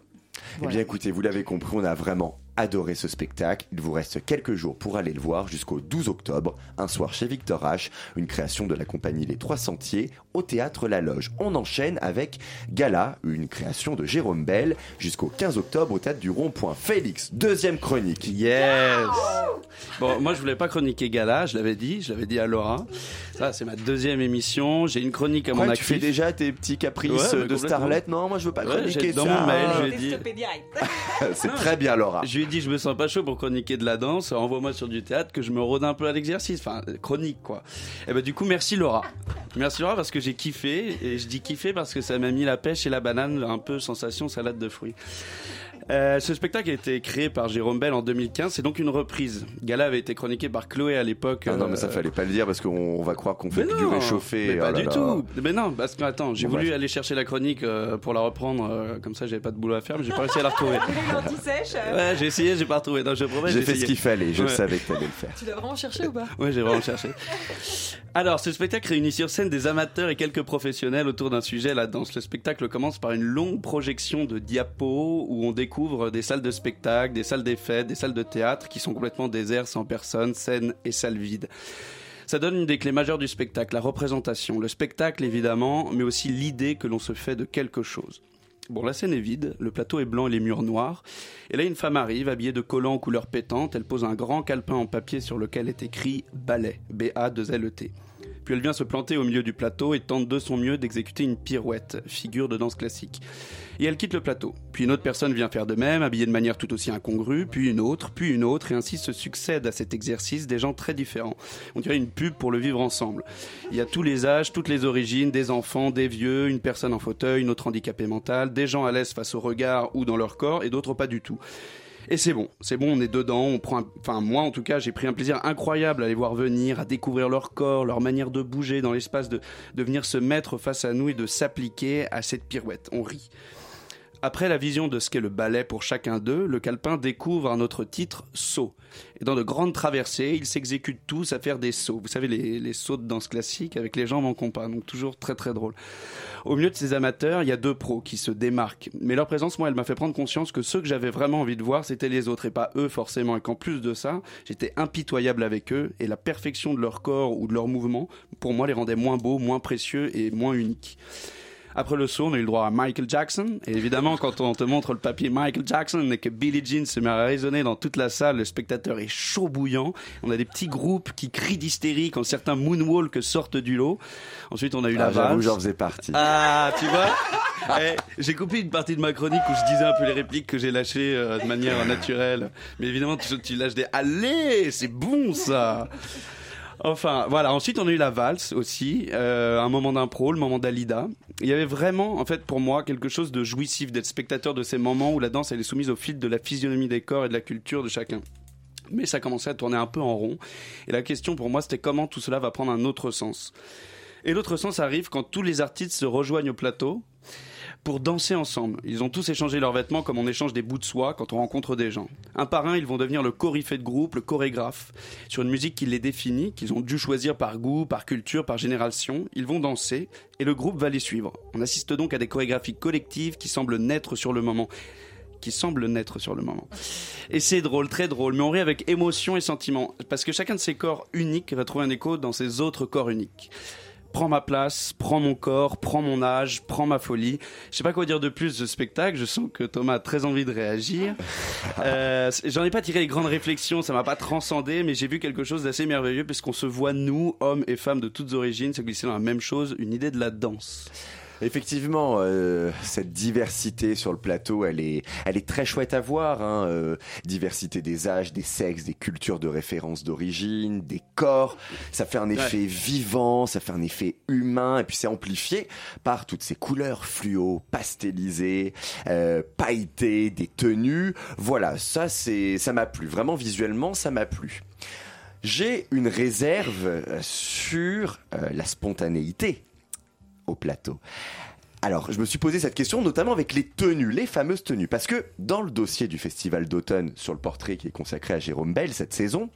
Voilà. Eh bien écoutez, vous l'avez compris, on a vraiment adoré ce spectacle. Il vous reste quelques jours pour aller le voir jusqu'au 12 octobre, un soir chez Victor H, une création de la compagnie Les Trois Sentiers au théâtre La Loge. On enchaîne avec Gala, une création de Jérôme Bell, jusqu'au 15 octobre au théâtre du Rond-Point. Félix, deuxième chronique. Yes Bon, moi je voulais pas chroniquer Gala, je l'avais dit, je l'avais dit à Laura. Ça, c'est ma deuxième émission. J'ai une chronique à Quoi, mon tu fais déjà tes petits caprices Ouais, mais de Starlet Non, moi je veux pas Ouais, chroniquer j'ai- dans ça. mon mail, je lui ai dit. C'est très bien, Laura. Je lui ai dit, je me sens pas chaud pour chroniquer de la danse. Envoie-moi sur du théâtre que je me rôde un peu à l'exercice. Enfin, chronique, quoi. Et ben, du coup, merci Laura. Merci Laura parce que j'ai kiffé. Et je dis kiffé parce que ça m'a mis la pêche et la banane, un peu sensation salade de fruits. Euh, ce spectacle a été créé par Jérôme Bell en 2015. C'est donc une reprise. Gala avait été chroniqué par Chloé à l'époque. Ah non, mais ça euh, fallait pas le dire parce qu'on on va croire qu'on fait du non, réchauffé. Mais pas Oh là du là. tout. Mais non, parce que attends, j'ai Bon, voulu bref. aller chercher la chronique euh, pour la reprendre, euh, comme ça j'avais pas de boulot à faire, mais j'ai pas réussi à la retrouver. Ouais, j'ai essayé, j'ai pas retrouvé. Non, je promets, J'ai fait ce qu'il fallait, je Ouais. savais que t'allais le faire. Tu l'as vraiment cherché ou pas? Ouais, j'ai vraiment cherché. Alors, ce spectacle réunit sur scène des amateurs et quelques professionnels autour d'un sujet, la danse. Le spectacle commence par une longue projection de diapos où on découvre des salles de spectacle, des salles des fêtes, des salles de théâtre qui sont complètement désertes, sans personne, scène et salles vides. Ça donne une des clés majeures du spectacle, la représentation. Le spectacle, évidemment, mais aussi l'idée que l'on se fait de quelque chose. Bon, la scène est vide, le plateau est blanc et les murs noirs. Et là, une femme arrive, habillée de collants aux couleurs pétantes. Elle pose un grand calepin en papier sur lequel est écrit ballet, B-A-2-L-E-T. Puis elle vient se planter au milieu du plateau et tente de son mieux d'exécuter une pirouette, figure de danse classique. Et elle quitte le plateau. Puis une autre personne vient faire de même, habillée de manière tout aussi incongrue, puis une autre, puis une autre, et ainsi se succèdent à cet exercice des gens très différents. On dirait une pub pour le vivre ensemble. Il y a tous les âges, toutes les origines, des enfants, des vieux, une personne en fauteuil, une autre handicapée mentale, des gens à l'aise face au regard ou dans leur corps, et d'autres pas du tout. Et c'est bon, c'est bon, on est dedans, on prend, enfin moi en tout cas, j'ai pris un plaisir incroyable à les voir venir, à découvrir leur corps, leur manière de bouger dans l'espace, de venir se mettre face à nous et de s'appliquer à cette pirouette. On rit. Après la vision de ce qu'est le ballet pour chacun d'eux, le calepin découvre un autre titre, saut. Et dans de grandes traversées, ils s'exécutent tous à faire des sauts. Vous savez, les, les sauts de danse classique avec les jambes en compas, donc toujours très très drôle. Au milieu de ces amateurs, il y a deux pros qui se démarquent. Mais leur présence, moi, elle m'a fait prendre conscience que ceux que j'avais vraiment envie de voir, c'était les autres et pas eux forcément. Et qu'en plus de ça, j'étais impitoyable avec eux et la perfection de leur corps ou de leurs mouvements, pour moi, les rendait moins beaux, moins précieux et moins uniques. Après le saut, on a eu le droit à Michael Jackson. Et évidemment, quand on te montre le papier Michael Jackson et que Billie Jean se met à résonner dans toute la salle, le spectateur est chaud bouillant. On a des petits groupes qui crient d'hystérie quand certains moonwalk sortent du lot. Ensuite, on a eu la Ah, J'avoue, valse. j'en faisais partie. Ah, tu vois? Eh, J'ai coupé une partie de ma chronique où je disais un peu les répliques que j'ai lâchées euh, de manière naturelle. Mais évidemment, tu, tu lâches des « Allez, c'est bon ça !» Enfin, voilà. Ensuite, on a eu la valse aussi, euh, un moment d'impro, le moment d'Alida. Il y avait vraiment, en fait, pour moi, quelque chose de jouissif d'être spectateur de ces moments où la danse, elle est soumise au fil de la physionomie des corps et de la culture de chacun. Mais ça commençait à tourner un peu en rond. Et la question pour moi, c'était comment tout cela va prendre un autre sens. Et l'autre sens arrive quand tous les artistes se rejoignent au plateau pour danser ensemble. Ils ont tous échangé leurs vêtements comme on échange des bouts de soie quand on rencontre des gens. Un par un, ils vont devenir le coryphée de groupe, le chorégraphe, sur une musique qui les définit, qu'ils ont dû choisir par goût, par culture, par génération. Ils vont danser et le groupe va les suivre. On assiste donc à des chorégraphies collectives qui semblent naître sur le moment qui semblent naître sur le moment. Et c'est drôle, très drôle, mais on rit avec émotion et sentiment, parce que chacun de ces corps uniques va trouver un écho dans ses autres corps uniques prends ma place, prends mon corps, prends mon âge, prends ma folie. Je sais pas quoi dire de plus de ce spectacle. Je sens que Thomas a très envie de réagir. Euh, J'en ai pas tiré les grandes réflexions, ça m'a pas transcendé, mais j'ai vu quelque chose d'assez merveilleux puisqu'on se voit nous, hommes et femmes de toutes origines, se glisser dans la même chose, une idée de la danse. Effectivement, euh, cette diversité sur le plateau, elle est, elle est très chouette à voir. Hein, euh, diversité des âges, des sexes, des cultures de référence d'origine, des corps. Ça fait un effet vivant, ça fait un effet humain, et puis c'est amplifié par toutes ces couleurs fluo, pastelisées, euh, pailletées, des tenues. Voilà, ça c'est, ça m'a plu. Vraiment visuellement, ça m'a plu. J'ai une réserve euh, sur euh, la spontanéité au plateau. Alors, je me suis posé cette question notamment avec les tenues, les fameuses tenues, parce que dans le dossier du festival d'automne sur le portrait qui est consacré à Jérôme Bell cette saison,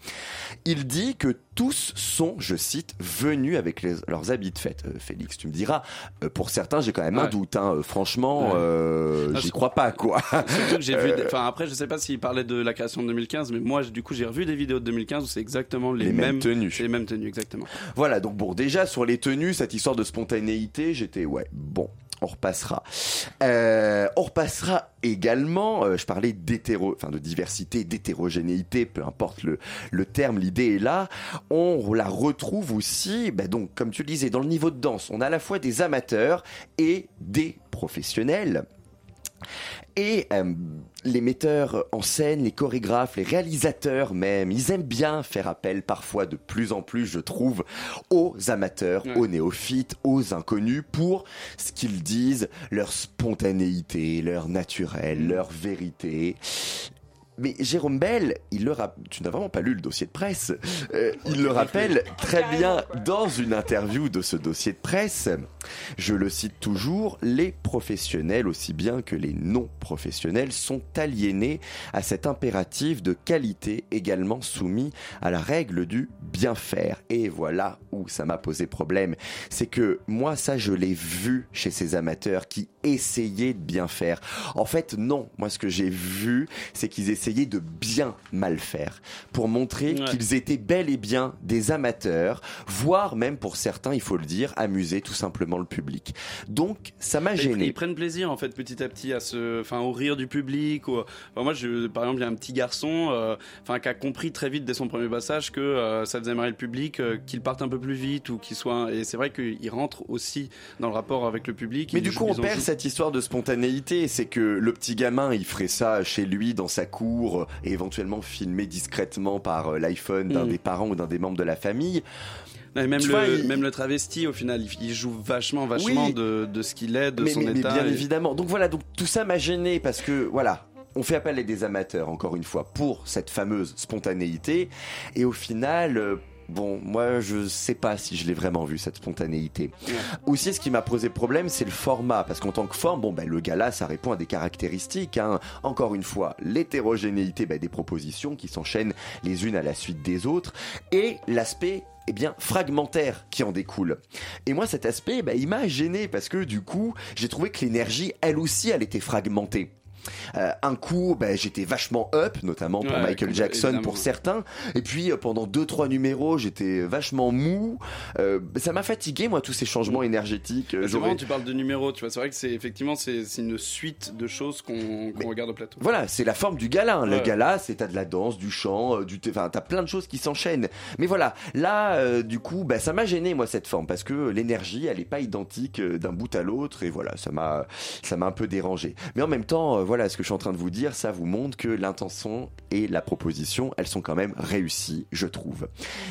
il dit que tous sont, je cite, venus avec les- leurs habits de fête. Euh, Félix, tu me diras, euh, pour certains, j'ai quand même un doute. hein. Euh, Franchement, Ouais. Ah, j'y crois pas, quoi. Surtout que j'ai vu. Des- Enfin, après, je sais pas s'il parlait de la création de 2015, mais moi, du coup, j'ai revu des vidéos de 2015 où c'est exactement les, Les mêmes tenues. Les mêmes tenues, exactement. Voilà, donc bon, déjà sur les tenues, cette histoire de spontanéité, j'étais ouais, bon, on repassera. Euh, on repassera également, euh, je parlais d'hétéro, de diversité, d'hétérogénéité, peu importe le, le terme, l'idée est là. On la retrouve aussi, bah donc comme tu le disais, dans le niveau de danse, on a à la fois des amateurs et des professionnels. Et euh, les metteurs en scène, les chorégraphes, les réalisateurs même, ils aiment bien faire appel parfois de plus en plus, je trouve, aux amateurs, aux néophytes, aux inconnus pour ce qu'ils disent, leur spontanéité, leur naturel, leur vérité. Mais Jérôme Bell, il le rap- tu n'as vraiment pas lu le dossier de presse. Euh, il le rappelle très bien dans une interview de ce dossier de presse. Je le cite toujours, les professionnels aussi bien que les non professionnels sont aliénés à cet impératif de qualité également soumis à la règle du bien faire. Et voilà où ça m'a posé problème. C'est que moi ça je l'ai vu chez ces amateurs qui essayaient de bien faire. En fait non, moi ce que j'ai vu c'est qu'ils essayaient de bien mal faire pour montrer Ouais. qu'ils étaient bel et bien des amateurs, voire même pour certains, il faut le dire, amuser tout simplement le public. Donc ça m'a gêné. Ils prennent plaisir en fait petit à petit à se, enfin au rire du public. Ou... Enfin, moi, je, par exemple, il y a un petit garçon, euh, enfin qui a compris très vite dès son premier passage que euh, ça faisait marrer le public, euh, qu'il parte un peu plus vite ou qu'il soit. Et c'est vrai qu'il rentre aussi dans le rapport avec le public. Mais du coup, on perd cette histoire de spontanéité. C'est que le petit gamin, il ferait ça chez lui, dans sa cour, et éventuellement filmé discrètement par euh, l'iPhone d'un Mm. des parents ou d'un des membres de la famille. Non, même, le, vois, il- même le travesti, au final, il, joue vachement, vachement Oui. de, de ce qu'il est, de mais, son mais- mais état. bien et- évidemment. Donc voilà, donc tout ça m'a gêné parce que voilà. On fait appel à des amateurs, encore une fois, pour cette fameuse spontanéité. Et au final, euh, bon, moi, je sais pas si je l'ai vraiment vu, cette spontanéité. Aussi, ce qui m'a posé problème, c'est le format. Parce qu'en tant que forme, bon, ben, le gala, ça répond à des caractéristiques. hein. Encore une fois, l'hétérogénéité ben, des propositions qui s'enchaînent les unes à la suite des autres. Et l'aspect eh bien, fragmentaire qui en découle. Et moi, cet aspect, ben, il m'a gêné parce que du coup, j'ai trouvé que l'énergie, elle aussi, elle était fragmentée. Euh, un coup, ben, j'étais vachement up, notamment pour Ouais, Michael Jackson, évidemment. pour certains. Et puis euh, pendant deux trois numéros, j'étais vachement mou. Euh, ça m'a fatigué, moi, tous ces changements énergétiques. Euh, C'est j'aurais- marrant, tu parles de numéros, tu vois. C'est vrai que c'est effectivement c'est une suite de choses qu'on regarde au plateau. Voilà, c'est la forme du gala. hein. Le Ouais. gala, c'est t'as de la danse, du chant, euh, du, enfin t'as plein de choses qui s'enchaînent. Mais voilà, là, euh, du coup, bah, ça m'a gêné moi cette forme parce que l'énergie, elle est pas identique euh, d'un bout à l'autre et voilà, ça m'a, ça m'a un peu dérangé. Mais en même temps, euh, voilà. Voilà, ce que je suis en train de vous dire, ça vous montre que l'intention et la proposition, elles sont quand même réussies, je trouve.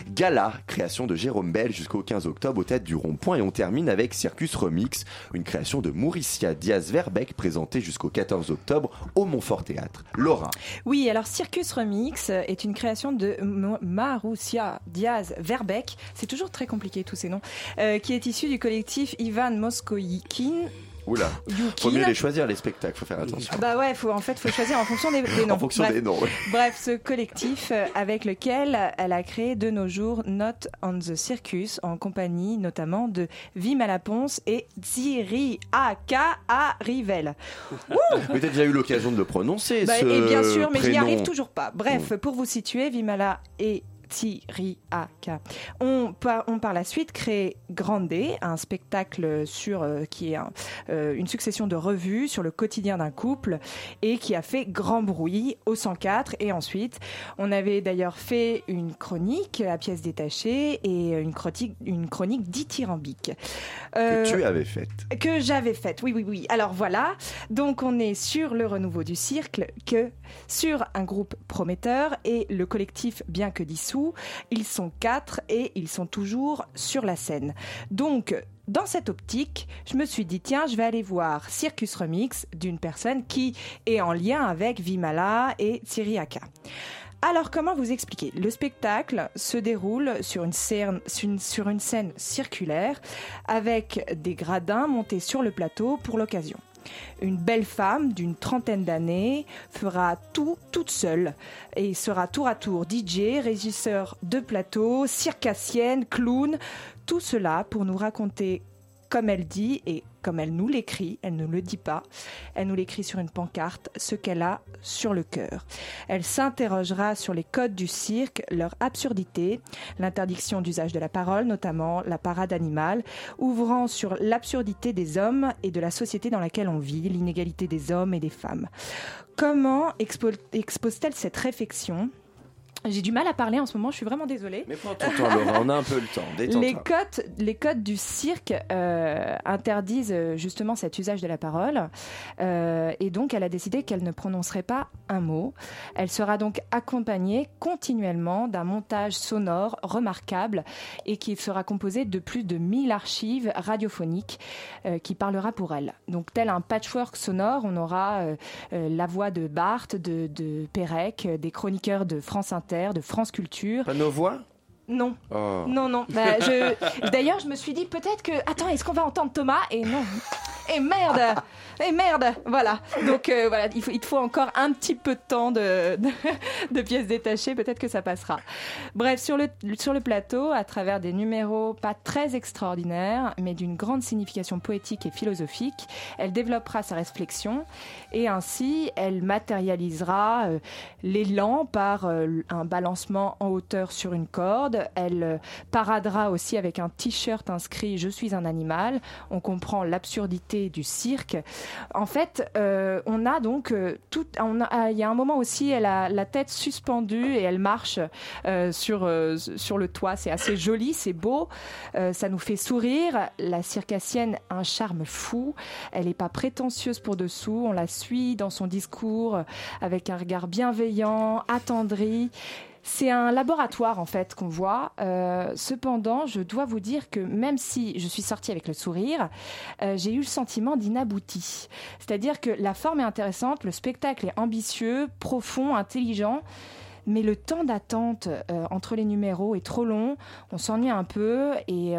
Gala, création de Jérôme Bell jusqu'au 15 octobre au tête du rond-point et on termine avec Circus Remix, une création de Mauricia Diaz-Verbeck présentée jusqu'au 14 octobre au Montfort Théâtre. Laura. Oui, alors Circus Remix est une création de M- Marussia Diaz Verbeck. C'est toujours très compliqué tous ces noms. euh, qui est issu du collectif Ivan Moskoyikin. Oula, faut mieux les choisir les spectacles, faut faire attention. Bah ouais, faut, en fait, faut choisir en fonction des, des noms. En fonction Bref. des noms, ouais. Bref, ce collectif euh, avec lequel elle a créé de nos jours Not on the Circus, en compagnie notamment de Vim Alaponce et Ziri Aka Rivel. Mais t'as déjà eu l'occasion de le prononcer, Bah, ce et bien sûr, mais je n'y arrive toujours pas. Bref, pour vous situer, Vimala et Tiriaka ont par, ont par la suite créé Grande, un spectacle sur euh, qui est un- euh, une succession de revues sur le quotidien d'un couple et qui a fait grand bruit au 104 et ensuite on avait d'ailleurs fait une chronique à pièces détachées et une chronique une chronique dithyrambique Euh, Que tu avais faite. que j'avais faite. Oui, oui, oui. Alors voilà. Donc on est sur le renouveau du cirque, que sur un groupe prometteur et le collectif, bien que dissous, ils sont quatre et ils sont toujours sur la scène. Donc dans cette optique, je me suis dit tiens, je vais aller voir Circus Remix d'une personne qui est en lien avec Vimala et Tsiriaka. Alors, comment vous expliquer? Le spectacle se déroule sur une scène circulaire avec des gradins montés sur le plateau pour l'occasion. Une belle femme d'une trentaine d'années fera tout toute seule et sera tour à tour DJ, régisseur de plateau, circassienne, clown, tout cela pour nous raconter comme elle dit et comme elle nous l'écrit, elle ne le dit pas, elle nous l'écrit sur une pancarte, ce qu'elle a sur le cœur. Elle s'interrogera sur les codes du cirque, leur absurdité, l'interdiction d'usage de la parole, notamment la parade animale, ouvrant sur l'absurdité des hommes et de la société dans laquelle on vit, l'inégalité des hommes et des femmes. Comment expo- expose-t-elle cette réflexion? J'ai du mal à parler en ce moment, je suis vraiment désolée. Mais prends ton temps, Laura, on a un peu le temps. Les codes, les codes du cirque euh, interdisent euh, justement cet usage de la parole. Euh, et donc, elle a décidé qu'elle ne prononcerait pas un mot. Elle sera donc accompagnée continuellement d'un montage sonore remarquable et qui sera composé de plus de 1000 archives radiophoniques euh, qui parlera pour elle. Donc, tel un patchwork sonore, on aura euh, euh, la voix de Barthes, de, de Pérec, des chroniqueurs de France Inter, de France Culture. Pas nos voix? Non. Oh. Non, non. Bah, je... D'ailleurs, je me suis dit peut-être que. Attends, est-ce qu'on va entendre Thomas? Et non. Et merde Et merde Voilà. Donc euh, voilà, il, faut, te faut encore un petit peu de temps de, pièces détachées. Peut-être que ça passera. Bref, sur le, sur le plateau, à travers des numéros pas très extraordinaires, mais d'une grande signification poétique et philosophique, elle développera sa réflexion et ainsi elle matérialisera euh, l'élan par euh, un balancement en hauteur sur une corde. Elle paradera aussi avec un t-shirt inscrit Je suis un animal. On comprend l'absurdité du cirque. En fait, euh, on a donc euh, tout. on a- ah, Il y a un moment aussi, elle a la tête suspendue et elle marche euh, sur, sur le toit. C'est assez joli, c'est beau. Ça nous fait sourire. La circassienne a un charme fou. Elle n'est pas prétentieuse pour dessous. On la suit dans son discours avec un regard bienveillant, attendri. C'est un laboratoire en fait qu'on voit. Euh, cependant, je dois vous dire que même si je suis sortie avec le sourire, euh, j'ai eu le sentiment d'inabouti. C'est-à-dire que la forme est intéressante, le spectacle est ambitieux, profond, intelligent. Mais le temps d'attente euh, entre les numéros est trop long, on s'ennuie un peu et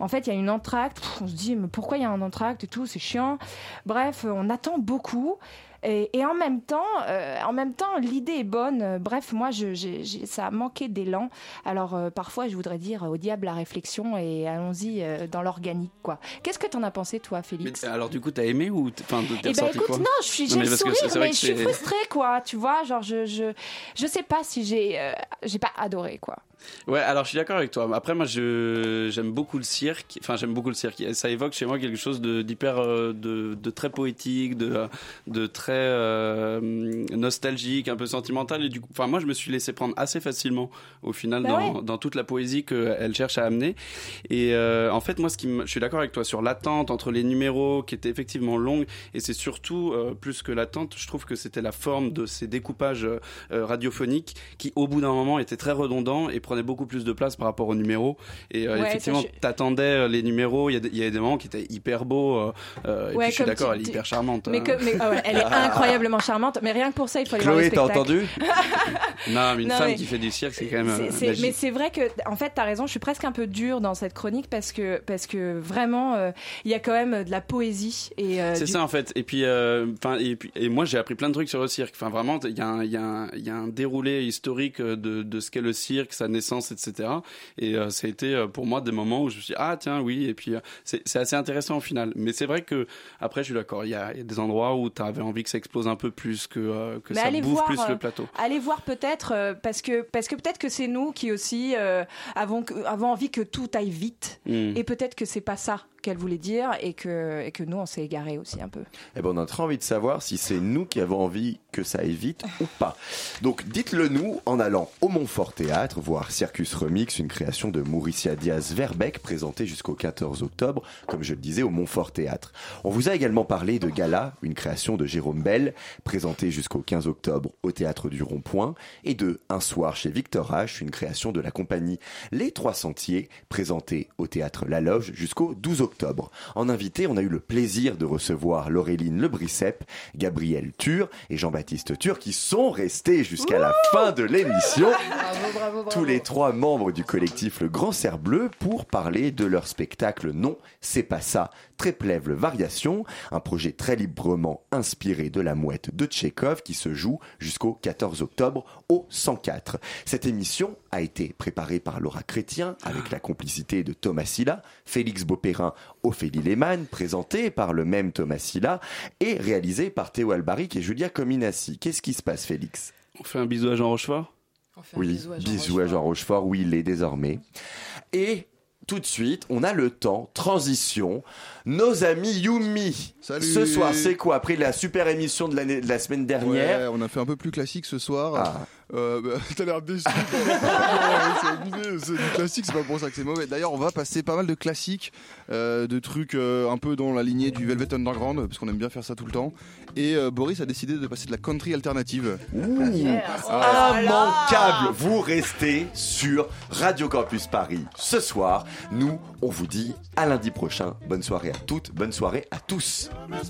en fait il y a une entracte, on se dit mais pourquoi il y a un entracte et tout, c'est chiant. Bref, on attend beaucoup. Et, et en même temps, euh, en même temps, l'idée est bonne. Bref, moi, je, ça a manqué d'élan. Alors euh, parfois, je voudrais dire au diable la réflexion et allons-y euh, dans l'organique, quoi. Qu'est-ce que t'en as pensé, toi, Félix Mais, alors du coup, t'as aimé ou enfin, t'es eh ben ressorti écoute, quoi non, je suis, j'ai le sourire, mais je suis frustrée, quoi. Tu vois, genre je, je, je sais pas si j'ai, j'ai pas adoré, quoi. Ouais, alors je suis d'accord avec toi. Après, moi, je j'aime beaucoup le cirque. Enfin, j'aime beaucoup le cirque. Ça évoque chez moi quelque chose de d'hyper, euh, de, de très poétique, de de très euh, nostalgique, un peu sentimental. Et du coup, enfin, moi, je me suis laissé prendre assez facilement au final Bah dans, ouais. dans toute la poésie qu'elle cherche à amener. Et euh, en fait, moi, ce qui je suis d'accord avec toi sur l'attente entre les numéros qui étaient effectivement longues. Et c'est surtout euh, plus que l'attente, je trouve que c'était la forme de ces découpages euh, radiophoniques qui, au bout d'un moment, étaient très redondants et beaucoup plus de place par rapport aux numéros. Et euh, Ouais, effectivement, je- t'attendais euh, les numéros. Il y, a y avait des moments qui étaient hyper beaux. euh, et Ouais, puis je suis d'accord, tu- elle est hyper charmante. Mais, hein. que- mais- ah ouais, elle est incroyablement charmante, mais rien que pour ça, il faut aller voir le Chloé, t'as spectacle. entendu Non, mais une Non, femme mais- qui fait du cirque, c'est quand même. Mais c'est vrai que, en fait, t'as raison. Je suis presque un peu dure dans cette chronique parce que parce que vraiment, euh, il y a quand même de la poésie et. C'est du- ça en fait. Et puis, enfin, et puis, et moi j'ai appris plein de trucs sur le cirque. Enfin, vraiment, il y, a y, a y a un déroulé historique de, de ce qu'est le cirque, sa naissance, etc. Et euh, ça a été euh, pour moi des moments où je me suis dit, ah tiens, oui. Et puis, euh, c'est assez intéressant au final. Mais c'est vrai que après, je suis d'accord. Il y a, il y a des endroits où tu avais envie que ça explose un peu plus, que, que Mais ça bouffe voir, plus le plateau. Allez voir peut-être parce que parce que peut-être que c'est nous qui aussi euh, avons avons envie que tout aille vite Mm. et peut-être que c'est pas ça qu'elle voulait dire et que et nous on s'est égaré aussi un peu. Eh ben, on a très envie de savoir si c'est nous qui avons envie que ça aille vite ou pas. Donc, dites-le nous en allant au Montfort Théâtre, voir Circus Remix, une création de Mauricia Diaz-Verbeck, présentée jusqu'au 14 octobre, comme je le disais, au Montfort Théâtre. On vous a également parlé de Gala, une création de Jérôme Bell, présentée jusqu'au 15 octobre au Théâtre du Rond-Point, et de Un soir chez Victor H, une création de la compagnie Les Trois Sentiers, présentée au Théâtre La Loge jusqu'au 12 octobre. En invité, on a eu le plaisir de recevoir Laureline Lebricep, Gabriel Tur et Jean-Baptiste Tur qui sont restés jusqu'à la fin de l'émission. Tous les trois membres du collectif Le Grand Cerf Bleu pour parler de leur spectacle Non, c'est pas ça, Tréplève Variation, un projet très librement inspiré de la mouette de Tchekhov qui se joue jusqu'au 14 octobre au 104. Cette émission a été préparée par Laura Chrétien avec la complicité de Thomas Silla, Félix Beaupérin, Ophélie Lehmann, présentée par le même Thomas Silla et réalisée par Théo Albaric et Julia Cominassi. Qu'est-ce qui se passe Félix? On fait un bisou à Jean Rochefort? Oui, bisous à Jean Rochefort, oui, il est désormais. Et tout de suite, on a le temps, transition, nos amis Yumi. Salut. Ce soir, c'est quoi? Après la super émission de, la semaine dernière Ouais, on a fait un peu plus classique ce soir. Ah. Euh, bah, T'as l'air déçu. c'est abusé, c'est du classique, c'est pas pour ça que c'est mauvais. D'ailleurs, on va passer pas mal de classiques, euh, de trucs euh, un peu dans la lignée du Velvet Underground, parce qu'on aime bien faire ça tout le temps. Et euh, Boris a décidé de passer de la country alternative. Ah, Immanquable Vous restez sur Radio Campus Paris. Ce soir, nous, on vous dit à lundi prochain. Bonne soirée à toutes, bonne soirée à tous.